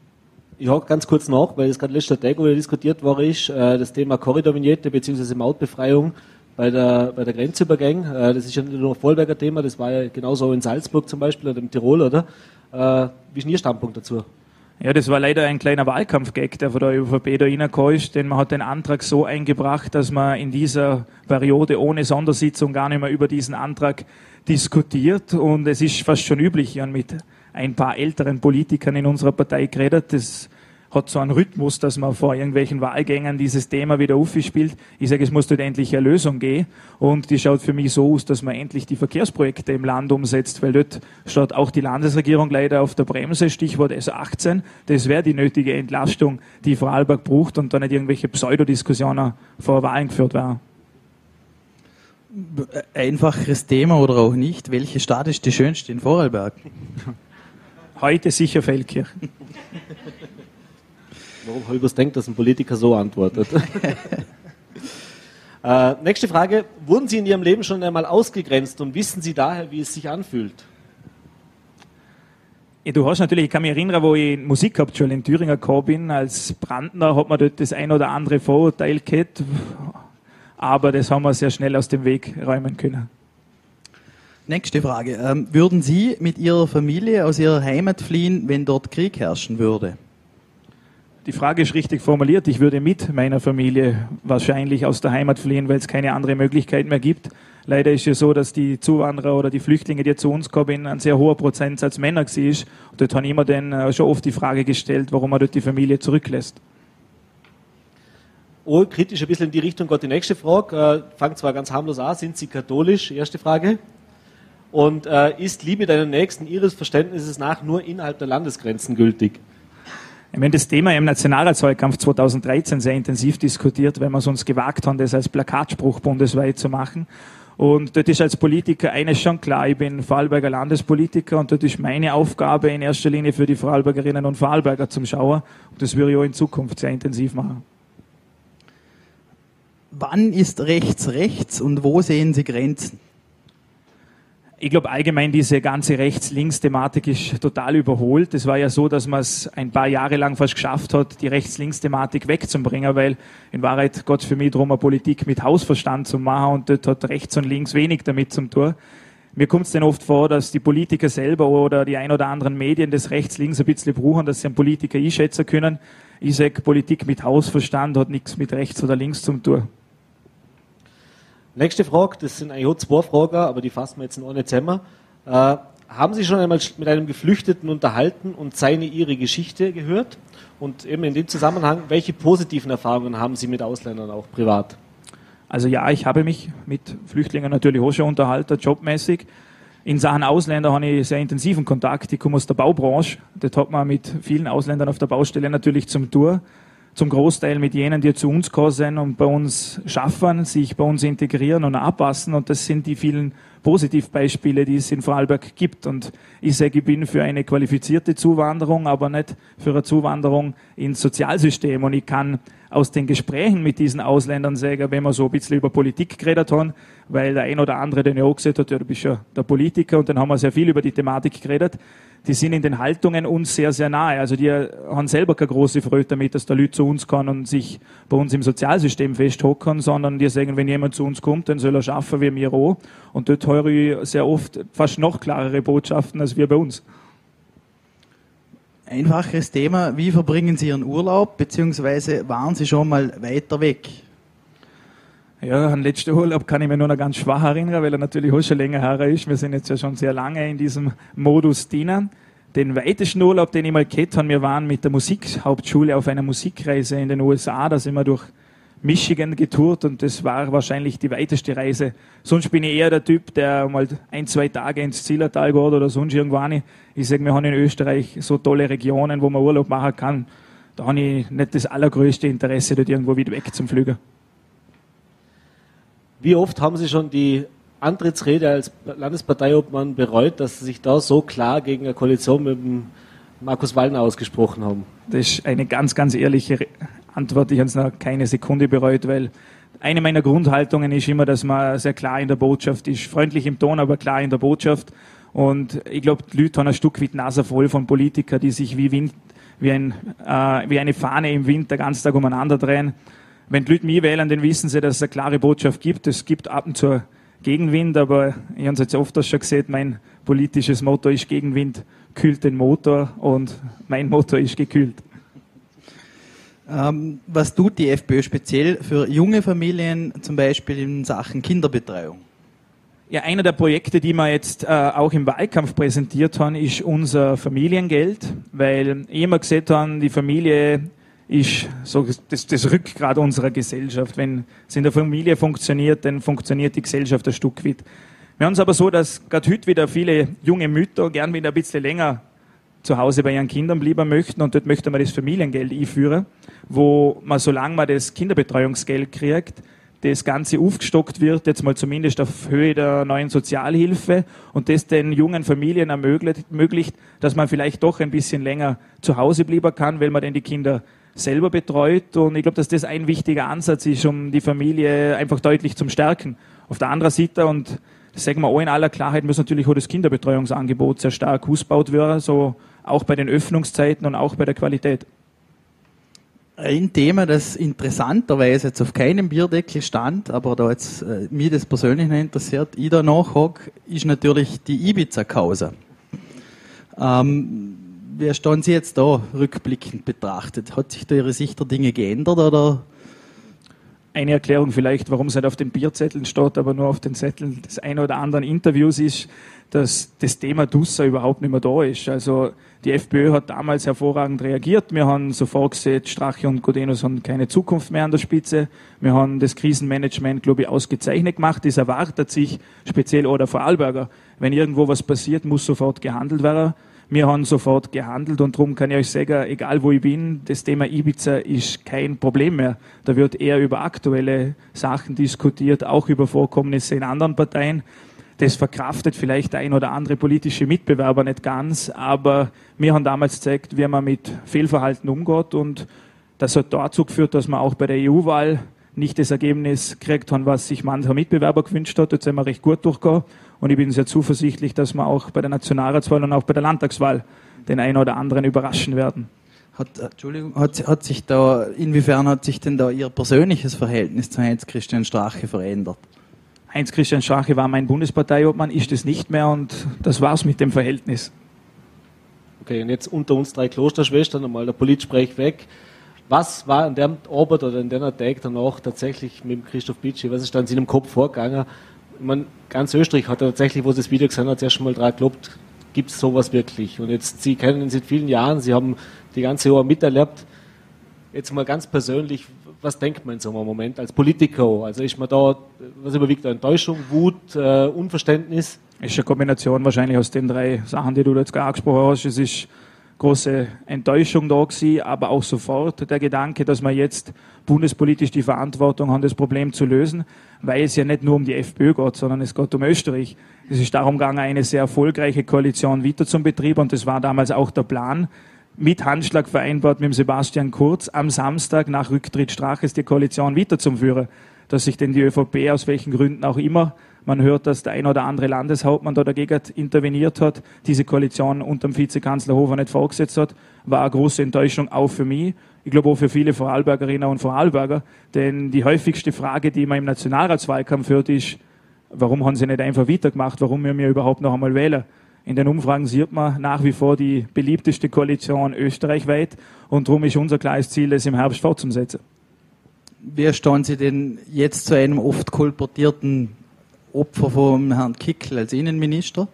Ich hake ganz kurz nach, weil es gerade letzter Tag wieder diskutiert war, ist äh, das Thema Korridorvignette bzw. Mautbefreiung bei der, bei der Grenzübergang. Äh, das ist ja nicht nur ein Vollberger Thema, das war ja genauso in Salzburg zum Beispiel oder im Tirol, oder? Äh, wie ist Ihr Standpunkt dazu? Ja, das war leider ein kleiner Wahlkampfgag, der von der ÖVP da reingekommen ist, denn man hat den Antrag so eingebracht, dass man in dieser Periode ohne Sondersitzung gar nicht mehr über diesen Antrag diskutiert und es ist fast schon üblich, ja, mit ein paar älteren Politikern in unserer Partei geredet, das hat so einen Rhythmus, dass man vor irgendwelchen Wahlgängen dieses Thema wieder aufspielt. Ich sage, es muss dort endlich eine Lösung gehen. Und die schaut für mich so aus, dass man endlich die Verkehrsprojekte im Land umsetzt, weil dort steht auch die Landesregierung leider auf der Bremse, Stichwort S18. Das wäre die nötige Entlastung, die Vorarlberg braucht und da nicht irgendwelche Pseudodiskussionen vor Wahlen geführt werden. Einfaches Thema oder auch nicht. Welche Stadt ist die schönste in Vorarlberg? Heute sicher Feldkirchen. [LAUGHS] Warum habe ich was denkt, dass ein Politiker so antwortet? [LAUGHS] äh, nächste Frage. Wurden Sie in Ihrem Leben schon einmal ausgegrenzt und wissen Sie daher, wie es sich anfühlt? Ja, du hast natürlich, ich kann mich erinnern, wo ich Musik gehabt schon in Thüringer gekommen bin, als Brandner hat man dort das ein oder andere Vorurteil gehabt, aber das haben wir sehr schnell aus dem Weg räumen können. Nächste Frage. Ähm, würden Sie mit Ihrer Familie aus Ihrer Heimat fliehen, wenn dort Krieg herrschen würde? Die Frage ist richtig formuliert. Ich würde mit meiner Familie wahrscheinlich aus der Heimat fliehen, weil es keine andere Möglichkeit mehr gibt. Leider ist es so, dass die Zuwanderer oder die Flüchtlinge, die zu uns kommen, ein sehr hoher Prozentsatz Männer ist. Und dort habe ich mir dann äh, schon oft die Frage gestellt, warum man dort die Familie zurücklässt. Oh, kritisch ein bisschen in die Richtung geht die nächste Frage. Äh, fangt zwar ganz harmlos an. Sind Sie katholisch? Erste Frage. Und äh, ist Liebe deiner Nächsten Ihres Verständnisses nach nur innerhalb der Landesgrenzen gültig? Ich meine, das Thema im Nationalratswahlkampf 2013 sehr intensiv diskutiert, weil wir es uns gewagt haben, das als Plakatspruch bundesweit zu machen. Und dort ist als Politiker eines schon klar, ich bin Vorarlberger Landespolitiker und dort ist meine Aufgabe in erster Linie für die Vorarlbergerinnen und Vorarlberger zum Schauen. Und das würde ich auch in Zukunft sehr intensiv machen. wann ist rechts rechts und wo sehen Sie Grenzen? Ich glaube allgemein diese ganze Rechts-Links-Thematik ist total überholt. Es war ja so, dass man es ein paar Jahre lang fast geschafft hat, die Rechts-Links-Thematik wegzubringen, weil in Wahrheit Gott für mich darum, eine Politik mit Hausverstand zu machen und dort hat rechts und links wenig damit zum Tor. Mir kommt es dann oft vor, dass die Politiker selber oder die ein oder anderen Medien das rechts-links ein bisschen brauchen, dass sie einen Politiker einschätzen können. Ich sage, Politik mit Hausverstand hat nichts mit rechts oder links zum Tor. Nächste Frage, das sind eigentlich auch zwei Fragen, aber die fassen wir jetzt noch nicht zusammen. Äh, haben Sie schon einmal mit einem Geflüchteten unterhalten und seine, Ihre Geschichte gehört? Und eben in dem Zusammenhang, welche positiven Erfahrungen haben Sie mit Ausländern auch privat? Also ja, ich habe mich mit Flüchtlingen natürlich auch schon unterhalten, jobmäßig. In Sachen Ausländer habe ich sehr intensiven Kontakt. Ich komme aus der Baubranche. Das hat man mit vielen Ausländern auf der Baustelle natürlich zum Tour zum Großteil mit jenen, die zu uns kommen und bei uns schaffen, sich bei uns integrieren und anpassen. Und das sind die vielen Positivbeispiele, die es in Vorarlberg gibt. Und ich sage, ich bin für eine qualifizierte Zuwanderung, aber nicht für eine Zuwanderung ins Sozialsystem. Und ich kann aus den Gesprächen mit diesen Ausländern sagen, wenn wir so ein bisschen über Politik geredet haben, weil der ein oder andere den ja auch gesagt hat, ja, du bist ja der Politiker und dann haben wir sehr viel über die Thematik geredet die sind in den Haltungen uns sehr, sehr nahe. Also die haben selber keine große Freude damit, dass der Leute zu uns kann und sich bei uns im Sozialsystem festhocken, sondern die sagen, wenn jemand zu uns kommt, dann soll er schaffen wie wir auch. Und dort ich sehr oft fast noch klarere Botschaften als wir bei uns. Einfaches Thema, wie verbringen Sie Ihren Urlaub, beziehungsweise waren Sie schon mal weiter weg? Ja, an letzten Urlaub kann ich mich nur noch ganz schwach erinnern, weil er natürlich auch schon länger her ist. Wir sind jetzt ja schon sehr lange in diesem Modus drinnen. Den weitesten Urlaub, den ich mal gehabt habe, wir waren mit der Musikhauptschule auf einer Musikreise in den USA. Da sind wir durch Michigan getourt und das war wahrscheinlich die weiteste Reise. Sonst bin ich eher der Typ, der mal ein, zwei Tage ins Zillertal geht oder sonst irgendwann. Ich sage, wir haben in Österreich so tolle Regionen, wo man Urlaub machen kann. Da habe ich nicht das allergrößte Interesse, dort irgendwo wieder weg zum Flügen. Wie oft haben Sie schon die Antrittsrede als Landesparteiobmann bereut, dass Sie sich da so klar gegen eine Koalition mit dem Markus Wallner ausgesprochen haben? Das ist eine ganz, ganz ehrliche Antwort. Ich habe es noch keine Sekunde bereut, weil eine meiner Grundhaltungen ist immer, dass man sehr klar in der Botschaft ist. Freundlich im Ton, aber klar in der Botschaft. Und ich glaube, die Leute haben ein Stück weit Nase voll von Politikern, die sich wie, Wind, wie, ein, äh, wie eine Fahne im Wind den ganzen Tag umeinander drehen wenn die Leute mich wählen, dann wissen sie, dass es eine klare Botschaft gibt. Es gibt ab und zu Gegenwind, aber ich habe es jetzt oft schon gesehen, mein politisches Motto ist Gegenwind kühlt den Motor und mein Motor ist gekühlt. Ähm, was tut die FPÖ speziell für junge Familien, zum Beispiel in Sachen Kinderbetreuung? Ja, einer der Projekte, die wir jetzt äh, auch im Wahlkampf präsentiert haben, ist unser Familiengeld, weil immer gesehen habe, die Familie ist so das, das Rückgrat unserer Gesellschaft. Wenn es in der Familie funktioniert, dann funktioniert die Gesellschaft ein Stück weit. Wir haben es aber so, dass gerade heute wieder viele junge Mütter gern wieder ein bisschen länger zu Hause bei ihren Kindern bleiben möchten und dort möchte man das Familiengeld einführen, wo man, solange man das Kinderbetreuungsgeld kriegt, das Ganze aufgestockt wird, jetzt mal zumindest auf Höhe der neuen Sozialhilfe und das den jungen Familien ermöglicht, dass man vielleicht doch ein bisschen länger zu Hause bleiben kann, weil man denn die Kinder selber betreut. Und ich glaube, dass das ein wichtiger Ansatz ist, um die Familie einfach deutlich zu stärken. Auf der anderen Seite, und das sagen wir auch in aller Klarheit, muss natürlich auch das Kinderbetreuungsangebot sehr stark ausgebaut werden, so auch bei den Öffnungszeiten und auch bei der Qualität. Ein Thema, das interessanterweise jetzt auf keinem Bierdeckel stand, aber da jetzt äh, mich das persönlich nicht interessiert, ich da nachhake, ist natürlich die Ibiza-Causa. Ähm, wie stehen Sie jetzt da rückblickend betrachtet? Hat sich da Ihre Sicht der Dinge geändert oder? Eine Erklärung vielleicht, warum es nicht auf den Bierzetteln steht, aber nur auf den Zetteln des einen oder anderen Interviews ist, dass das Thema Dusser überhaupt nicht mehr da ist. Also die FPÖ hat damals hervorragend reagiert. Wir haben sofort gesehen, Strache und Godenus haben keine Zukunft mehr an der Spitze. Wir haben das Krisenmanagement, glaube ich, ausgezeichnet gemacht. Das erwartet sich speziell oder Vorarlberger. Wenn irgendwo was passiert, muss sofort gehandelt werden. Wir haben sofort gehandelt und darum kann ich euch sagen, egal wo ich bin, das Thema Ibiza ist kein Problem mehr. Da wird eher über aktuelle Sachen diskutiert, auch über Vorkommnisse in anderen Parteien. Das verkraftet vielleicht ein oder andere politische Mitbewerber nicht ganz, aber wir haben damals gezeigt, wie man mit Fehlverhalten umgeht und das hat dazu geführt, dass wir auch bei der EU-Wahl nicht das Ergebnis gekriegt haben, was sich mancher Mitbewerber gewünscht hat. Jetzt sind wir recht gut durchgegangen und ich bin sehr zuversichtlich, dass wir auch bei der Nationalratswahl und auch bei der Landtagswahl den einen oder anderen überraschen werden. Hat, äh, Entschuldigung, hat, hat sich da, inwiefern hat sich denn da Ihr persönliches Verhältnis zu Heinz-Christian Strache verändert? Heinz-Christian Strache war mein Bundesparteiobmann, ist es nicht mehr und das war's mit dem Verhältnis. Okay, und jetzt unter uns drei Klosterschwestern, einmal der Politsprech weg. Was war in der Arbeit oder in der Tag danach tatsächlich mit Christoph Bitschi, was ist da in seinem Kopf vorgegangen? Ich meine, ganz Österreich hat tatsächlich, wo sie das Video gesehen hat, erst mal dran geglaubt, gibt es sowas wirklich? Und jetzt, Sie kennen ihn seit vielen Jahren, Sie haben die ganze Jahr miterlebt. Jetzt mal ganz persönlich, was denkt man in so einem Moment als Politiker? Also ist man da, was überwiegt da? Enttäuschung, Wut, äh, Unverständnis? Ist eine Kombination wahrscheinlich aus den drei Sachen, die du jetzt gerade angesprochen hast. Es ist große Enttäuschung da gewesen, aber auch sofort der Gedanke, dass wir jetzt bundespolitisch die Verantwortung haben, das Problem zu lösen, weil es ja nicht nur um die FPÖ geht, sondern es geht um Österreich. Es ist darum gegangen, eine sehr erfolgreiche Koalition weiter zum Betrieb und das war damals auch der Plan, mit Handschlag vereinbart mit Sebastian Kurz, am Samstag nach Rücktritt Straches die Koalition weiterzuführen. Dass sich denn die ÖVP aus welchen Gründen auch immer, man hört, dass der ein oder andere Landeshauptmann da dagegen interveniert hat, diese Koalition unter dem Vizekanzler Hofer nicht vorgesetzt hat, war eine große Enttäuschung auch für mich. Ich glaube auch für viele Vorarlbergerinnen und Vorarlberger, denn die häufigste Frage, die man im Nationalratswahlkampf hört, ist, warum haben sie nicht einfach weitergemacht, warum wir mir überhaupt noch einmal wählen? In den Umfragen sieht man nach wie vor die beliebteste Koalition österreichweit und darum ist unser klares Ziel, es im Herbst fortzusetzen. Wie stehen Sie denn jetzt zu einem oft kolportierten Opfer von Herrn Kickl als Innenminister?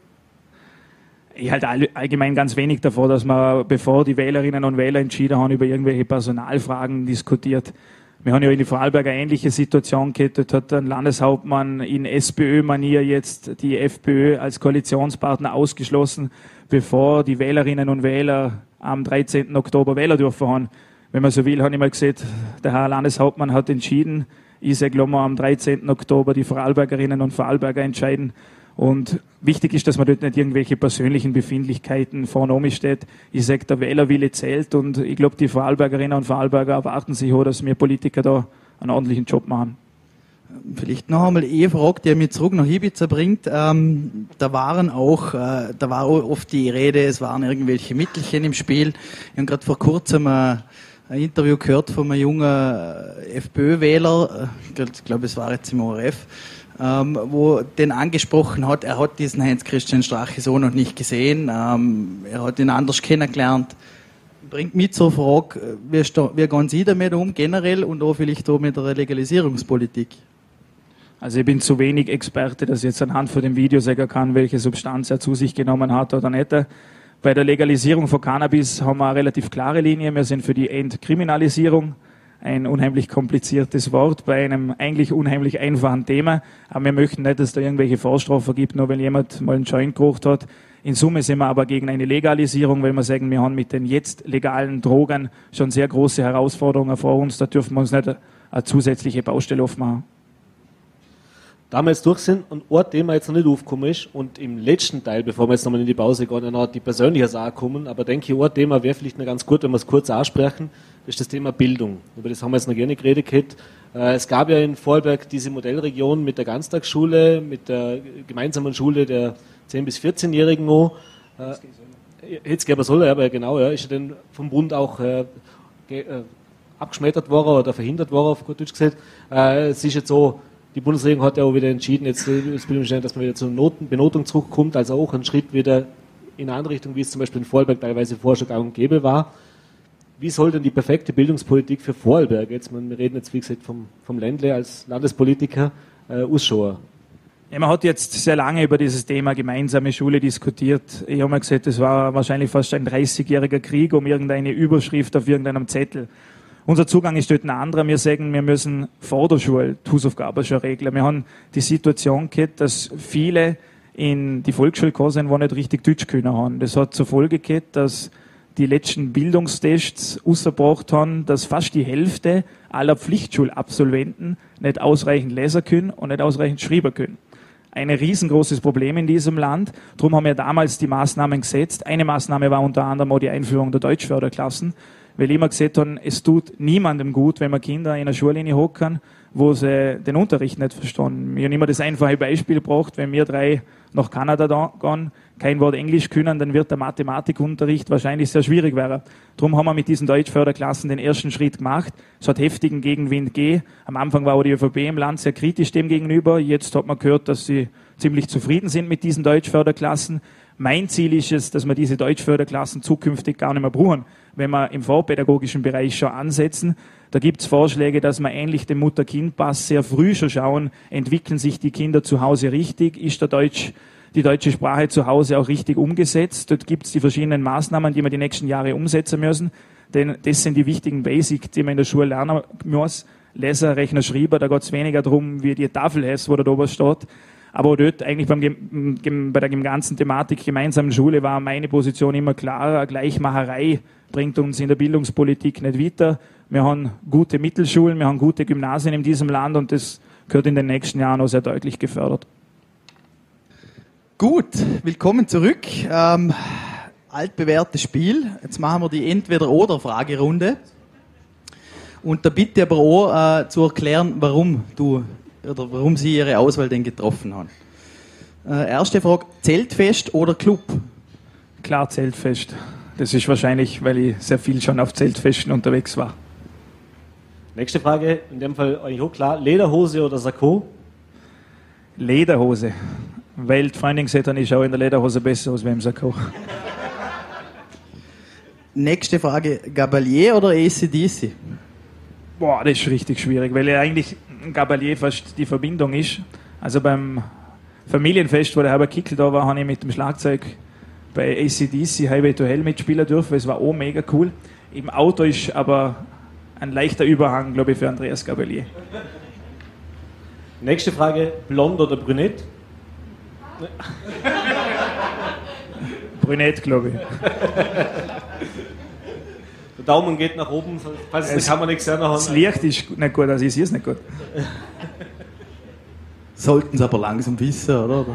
Ich halte allgemein ganz wenig davor, dass man, bevor die Wählerinnen und Wähler entschieden haben, über irgendwelche Personalfragen diskutiert. Wir haben ja in die Vorarlberger ähnliche Situation gehabt. Dort hat ein Landeshauptmann in SPÖ-Manier jetzt die FPÖ als Koalitionspartner ausgeschlossen, bevor die Wählerinnen und Wähler am 13. Oktober wählen dürfen haben. Wenn man so will, habe ich mal gesehen, der Herr Landeshauptmann hat entschieden, ich sage am 13. Oktober die Vorarlbergerinnen und Vorarlberger entscheiden, und wichtig ist, dass man dort nicht irgendwelche persönlichen Befindlichkeiten vorne steht. Ich sage, der Wählerwille zählt und ich glaube, die Vorarlbergerinnen und Vorarlberger erwarten sich auch, dass wir Politiker da einen ordentlichen Job machen. Vielleicht noch einmal eine Frage, die mich zurück nach Ibiza bringt. Ähm, da waren auch, äh, da war oft die Rede, es waren irgendwelche Mittelchen im Spiel. Ich habe gerade vor kurzem ein, ein Interview gehört von einem jungen äh, FPÖ-Wähler, äh, ich glaube, es war jetzt im ORF, ähm, wo den angesprochen hat, er hat diesen Heinz-Christian Strache so noch nicht gesehen, ähm, er hat ihn anders kennengelernt. Bringt mich zur Frage, wie, wie gehen Sie damit um, generell, und auch vielleicht auch mit der Legalisierungspolitik? Also ich bin zu wenig Experte, dass ich jetzt anhand von dem Video sagen kann, welche Substanz er zu sich genommen hat oder nicht. Bei der Legalisierung von Cannabis haben wir eine relativ klare Linie. Wir sind für die Entkriminalisierung ein unheimlich kompliziertes Wort bei einem eigentlich unheimlich einfachen Thema. Aber wir möchten nicht, dass da irgendwelche Vorstrafen gibt, nur weil jemand mal einen Joint gerucht hat. In Summe sind wir aber gegen eine Legalisierung, weil wir sagen, wir haben mit den jetzt legalen Drogen schon sehr große Herausforderungen vor uns. Da dürfen wir uns nicht eine zusätzliche Baustelle aufmachen da wir jetzt durch sind und ein Thema jetzt noch nicht aufgekommen ist und im letzten Teil, bevor wir jetzt nochmal in die Pause gehen, noch die persönliche Sache kommen, aber denke ich, ein Thema wäre vielleicht noch ganz gut, wenn wir es kurz ansprechen, ist das Thema Bildung. Über das haben wir jetzt noch gerne geredet gehabt. Äh, es gab ja in Vorarlberg diese Modellregion mit der Ganztagsschule, mit der gemeinsamen Schule der 10- bis 14-Jährigen noch. Jetzt gäbe es soll, aber genau, ja, ist ja dann vom Bund auch äh, äh, abgeschmettert worden oder verhindert worden, auf gut Deutsch gesagt. Äh, es ist jetzt so, die Bundesregierung hat ja auch wieder entschieden, jetzt das dass man wieder zur Noten, Benotung zurückkommt, also auch ein Schritt wieder in eine andere Richtung, wie es zum Beispiel in Vorarlberg teilweise gang und gäbe war. Wie soll denn die perfekte Bildungspolitik für Vorarlberg, jetzt, wir reden jetzt wie gesagt vom, vom Ländle als Landespolitiker, äh, ausschauen? Ja, man hat jetzt sehr lange über dieses Thema gemeinsame Schule diskutiert. Ich habe mal gesagt, es war wahrscheinlich fast ein 30-jähriger Krieg um irgendeine Überschrift auf irgendeinem Zettel. Unser Zugang ist dort ein anderer. Wir sagen, wir müssen vor der Schule die Hausaufgaben schon regeln. Wir haben die Situation gehabt, dass viele in die Volksschule gekommen sind, die nicht richtig Deutsch können haben. Das hat zur Folge gehabt, dass die letzten Bildungstests ausgebracht haben, dass fast die Hälfte aller Pflichtschulabsolventen nicht ausreichend lesen können und nicht ausreichend schreiben können. Ein riesengroßes Problem in diesem Land. Darum haben wir damals die Maßnahmen gesetzt. Eine Maßnahme war unter anderem auch die Einführung der Deutschförderklassen weil ich immer gesehen habe, es tut niemandem gut, wenn man Kinder in einer Schule hocken, wo sie den Unterricht nicht verstehen. Ich habe immer das einfache Beispiel gebracht, wenn wir drei nach Kanada da gehen, kein Wort Englisch können, dann wird der Mathematikunterricht wahrscheinlich sehr schwierig werden. Darum haben wir mit diesen Deutschförderklassen den ersten Schritt gemacht. Es hat heftigen Gegenwind gegeben. Am Anfang war auch die ÖVP im Land sehr kritisch dem gegenüber. Jetzt hat man gehört, dass sie ziemlich zufrieden sind mit diesen Deutschförderklassen. Mein Ziel ist es, dass wir diese Deutschförderklassen zukünftig gar nicht mehr brauchen, wenn wir im vorpädagogischen Bereich schon ansetzen. Da gibt es Vorschläge, dass wir ähnlich dem Mutter-Kind-Pass sehr früh schon schauen, entwickeln sich die Kinder zu Hause richtig, ist der Deutsch die deutsche Sprache zu Hause auch richtig umgesetzt. Dort gibt es die verschiedenen Maßnahmen, die wir die nächsten Jahre umsetzen müssen. Denn das sind die wichtigen Basics, die man in der Schule lernen muss. Leser, Rechner, Schreiber, da geht es weniger darum, wie die Tafel ist, wo da oben steht. Aber dort eigentlich beim, bei der ganzen Thematik gemeinsamen Schule war meine Position immer klarer. Gleichmacherei bringt uns in der Bildungspolitik nicht weiter. Wir haben gute Mittelschulen, wir haben gute Gymnasien in diesem Land und das gehört in den nächsten Jahren auch sehr deutlich gefördert. Gut, willkommen zurück. Ähm, altbewährtes Spiel. Jetzt machen wir die Entweder-Oder-Fragerunde. Und da bitte aber auch äh, zu erklären, warum du oder warum Sie Ihre Auswahl denn getroffen haben. Äh, erste Frage: Zeltfest oder Club? Klar, Zeltfest. Das ist wahrscheinlich, weil ich sehr viel schon auf Zeltfesten unterwegs war. Nächste Frage, in dem Fall eigentlich auch klar: Lederhose oder Sakko? Lederhose weil die Freundin gesagt hat, ich schaue in der Lederhose besser aus wie im Sakko. Nächste Frage, Gabalier oder ACDC? Boah, das ist richtig schwierig, weil ja eigentlich Gabalier fast die Verbindung ist. Also beim Familienfest, wo der Herbert Kickel da war, habe ich mit dem Schlagzeug bei ACDC Highway to Hell mitspielen dürfen. Es war auch mega cool. Im Auto ist aber ein leichter Überhang, glaube ich, für Andreas Gabalier. Nächste Frage: Blond oder brünett? Brünett, glaube ich. [LAUGHS] Daumen geht nach oben, falls es, kann man nichts sehen. Das Licht ist nicht gut, also ich sehe es nicht gut. [LAUGHS] Sollten es aber langsam wissen, oder?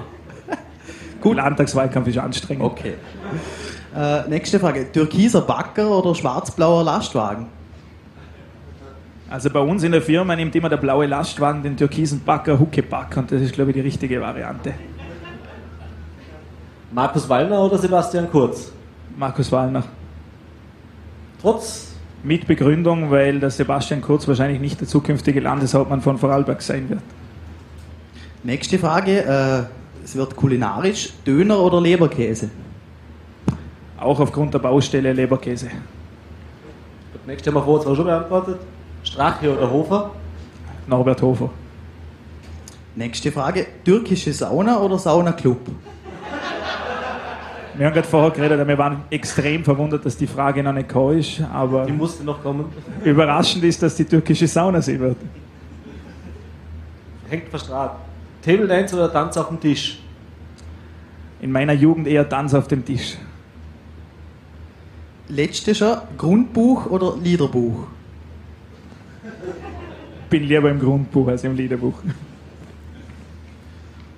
[LAUGHS] gut. Landtagswahlkampf ist anstrengend. Okay. Äh, nächste Frage: Türkiser Backer oder schwarz-blauer Lastwagen? Also bei uns in der Firma nimmt immer der blaue Lastwagen den türkisen Backer Huckeback und das ist, glaube ich, die richtige Variante. Markus Wallner oder Sebastian Kurz? Markus Wallner. Trotz? Mit Begründung, weil der Sebastian Kurz wahrscheinlich nicht der zukünftige Landeshauptmann von Vorarlberg sein wird. Nächste Frage, äh, es wird kulinarisch, Döner oder Leberkäse? Auch aufgrund der Baustelle Leberkäse. Das nächste Mal vor, auch schon beantwortet. Strache oder Hofer? Norbert Hofer. Nächste Frage, türkische Sauna oder Saunaclub? Wir haben gerade vorher geredet, wir waren extrem verwundert, dass die Frage noch nicht gekommen ist, aber. Die musste noch kommen. Überraschend ist, dass die türkische Sauna sie wird. Hängt verstrahlt. Table Dance oder Tanz auf dem Tisch? In meiner Jugend eher Tanz auf dem Tisch. Letzte schon, Grundbuch oder Liederbuch? Bin lieber im Grundbuch als im Liederbuch.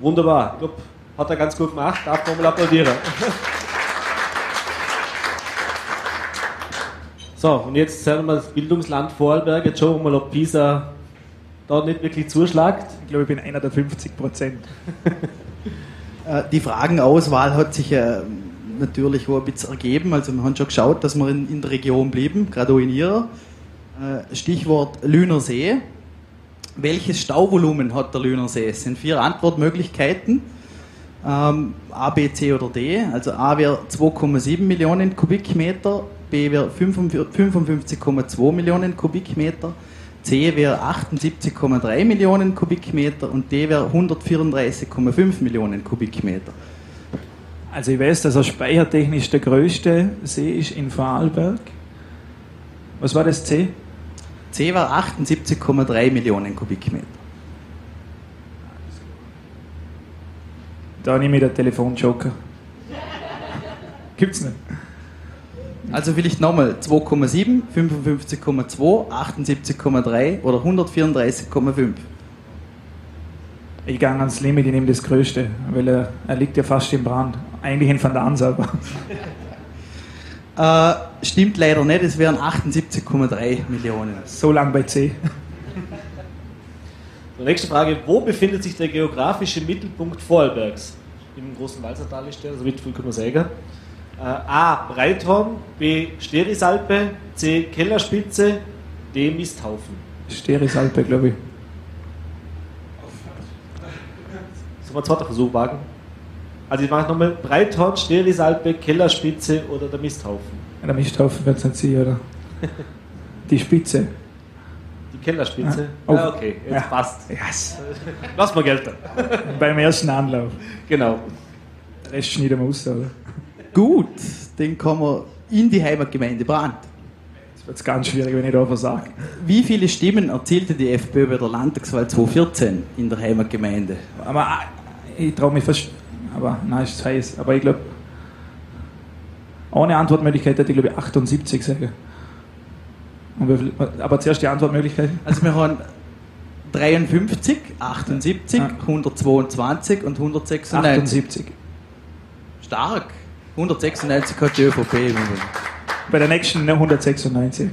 Wunderbar. Ich glaube, hat er ganz gut gemacht. Darf man mal applaudieren. So, und jetzt sehen wir das Bildungsland Vorarlberg. Jetzt schauen wir mal, ob Pisa da nicht wirklich zuschlagt. Ich glaube, ich bin einer der 50 Prozent. [LAUGHS] Äh, die Fragenauswahl hat sich ja natürlich auch ein bisschen ergeben. Also wir haben schon geschaut, dass wir in, in der Region blieben, gerade auch in ihrer. Äh, Stichwort Lüner See. Welches Stauvolumen hat der Lüner See? Es sind vier Antwortmöglichkeiten ähm, A, B, C oder D. Also A wäre 2,7 Millionen Kubikmeter, B wäre 55,2 Millionen Kubikmeter, C wäre 78,3 Millionen Kubikmeter und D wäre 134,5 Millionen Kubikmeter. Also ich weiß, dass er speichertechnisch der größte See ist in Vorarlberg. Was war das C? C war 78,3 Millionen Kubikmeter. Da nehme ich den Telefonjoker. Gibt's nicht. Also vielleicht nochmal 2,7, 55,2, 78,3 oder 134,5. Ich gehe ans Limit, ich nehme das Größte, weil er, er liegt ja fast im Brand. Eigentlich in Van der Ansalber. Äh, stimmt leider nicht, es wären 78,3 Millionen. So lang bei C. Die nächste Frage: Wo befindet sich der geografische Mittelpunkt Vorarlbergs? Im großen Walsertal ist der, also mit sagen. Äh, A. Breithorn, B. Sterisalpe, C. Kellerspitze, D. Misthaufen. Sterisalpe, glaube ich. Sollen wir einen zweiten Versuch wagen? Also ich mache nochmal Breithorn, Sterisalpe, Kellerspitze oder der Misthaufen. Der Misthaufen wird es nicht sein, oder? [LAUGHS] Die Spitze. Kellerspitze? Ja. Oh. Ja, okay, jetzt Ja. passt. Yes. Lass mal gelten. Beim ersten Anlauf. Genau. Rest schneiden wir aus, oder? Gut, dann kommen wir in die Heimatgemeinde Brand. Das wird ganz schwierig, wenn ich da versage. Wie viele Stimmen erzielte die FPÖ bei der Landtagswahl 2014 in der Heimatgemeinde? Aber ah, ich traue mich fast. Aber nein, ist zu heiß. Aber ich glaube, ohne Antwortmöglichkeit hätte ich glaube ich 78 sagen. Viel, aber zuerst die Antwortmöglichkeit. Also wir haben 53, 78, Ja. 122 und 196. 78. Stark. 196 hat die ÖVP. Bei der nächsten ne, 196.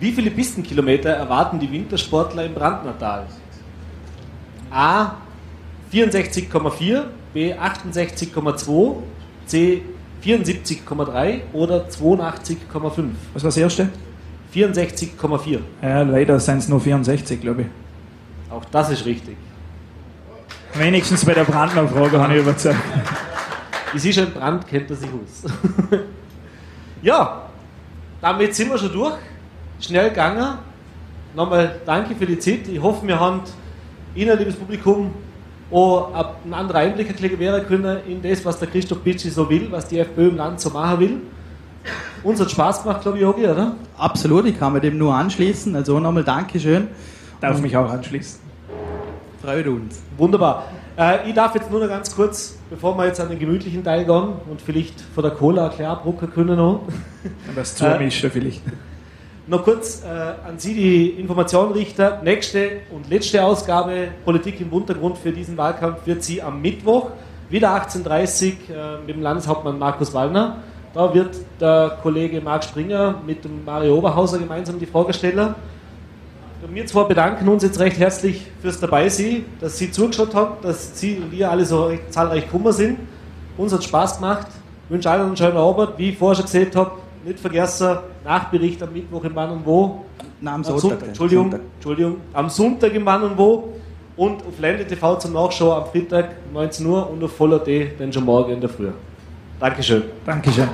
Wie viele Pistenkilometer erwarten die Wintersportler im Brandnertal? A 64,4, B 68,2, C 74,3 oder 82,5? Was war das erste? 64,4. Ja, leider sind es nur 64, glaube ich. Auch das ist richtig. Wenigstens bei der Brandner-Frage habe ich überzeugt. [LAUGHS] Es ist ein Brand, kennt er sich aus. [LAUGHS] ja, damit sind wir schon durch. Schnell gegangen. Nochmal danke für die Zeit. Ich hoffe, wir haben Ihnen, liebes Publikum, auch einen anderen Einblick gewähren können in das, was der Christoph Bitschi so will, was die FPÖ im Land so machen will. Uns hat Spaß gemacht, glaube ich, Jogi, oder? Absolut, ich kann mir dem nur anschließen. Also nochmal Dankeschön. Darf mich auch anschließen. Freut uns. Wunderbar. Äh, ich darf jetzt nur noch ganz kurz, bevor wir jetzt an den gemütlichen Teil gehen und vielleicht von der Cola ein kleiner abrucken können noch, Und das Zumischen vielleicht. Noch kurz äh, an Sie die Information richten. Nächste und letzte Ausgabe Politik im Untergrund für diesen Wahlkampf wird sie am Mittwoch, wieder 18.30 Uhr, äh, mit dem Landeshauptmann Markus Wallner. Da wird der Kollege Marc Springer mit dem Mario Oberhauser gemeinsam die Frage stellen. Wir zwei bedanken uns jetzt recht herzlich fürs Dabeisein, dass Sie zugeschaut haben, dass Sie und wir alle so zahlreich gekommen sind. Uns hat Spaß gemacht. Ich wünsche allen einen schönen Abend. Wie ich vorher schon gesagt habe, nicht vergessen, Nachbericht am Mittwoch im Wann und Wo. Na, am Sonntag. Sonntag, Entschuldigung, Sonntag. Entschuldigung, am Sonntag im Wann und Wo. Und auf Lende TV zum Nachschauen am Freitag 19 Uhr und auf Voller D dann schon morgen in der Früh. Dankeschön. Dankeschön.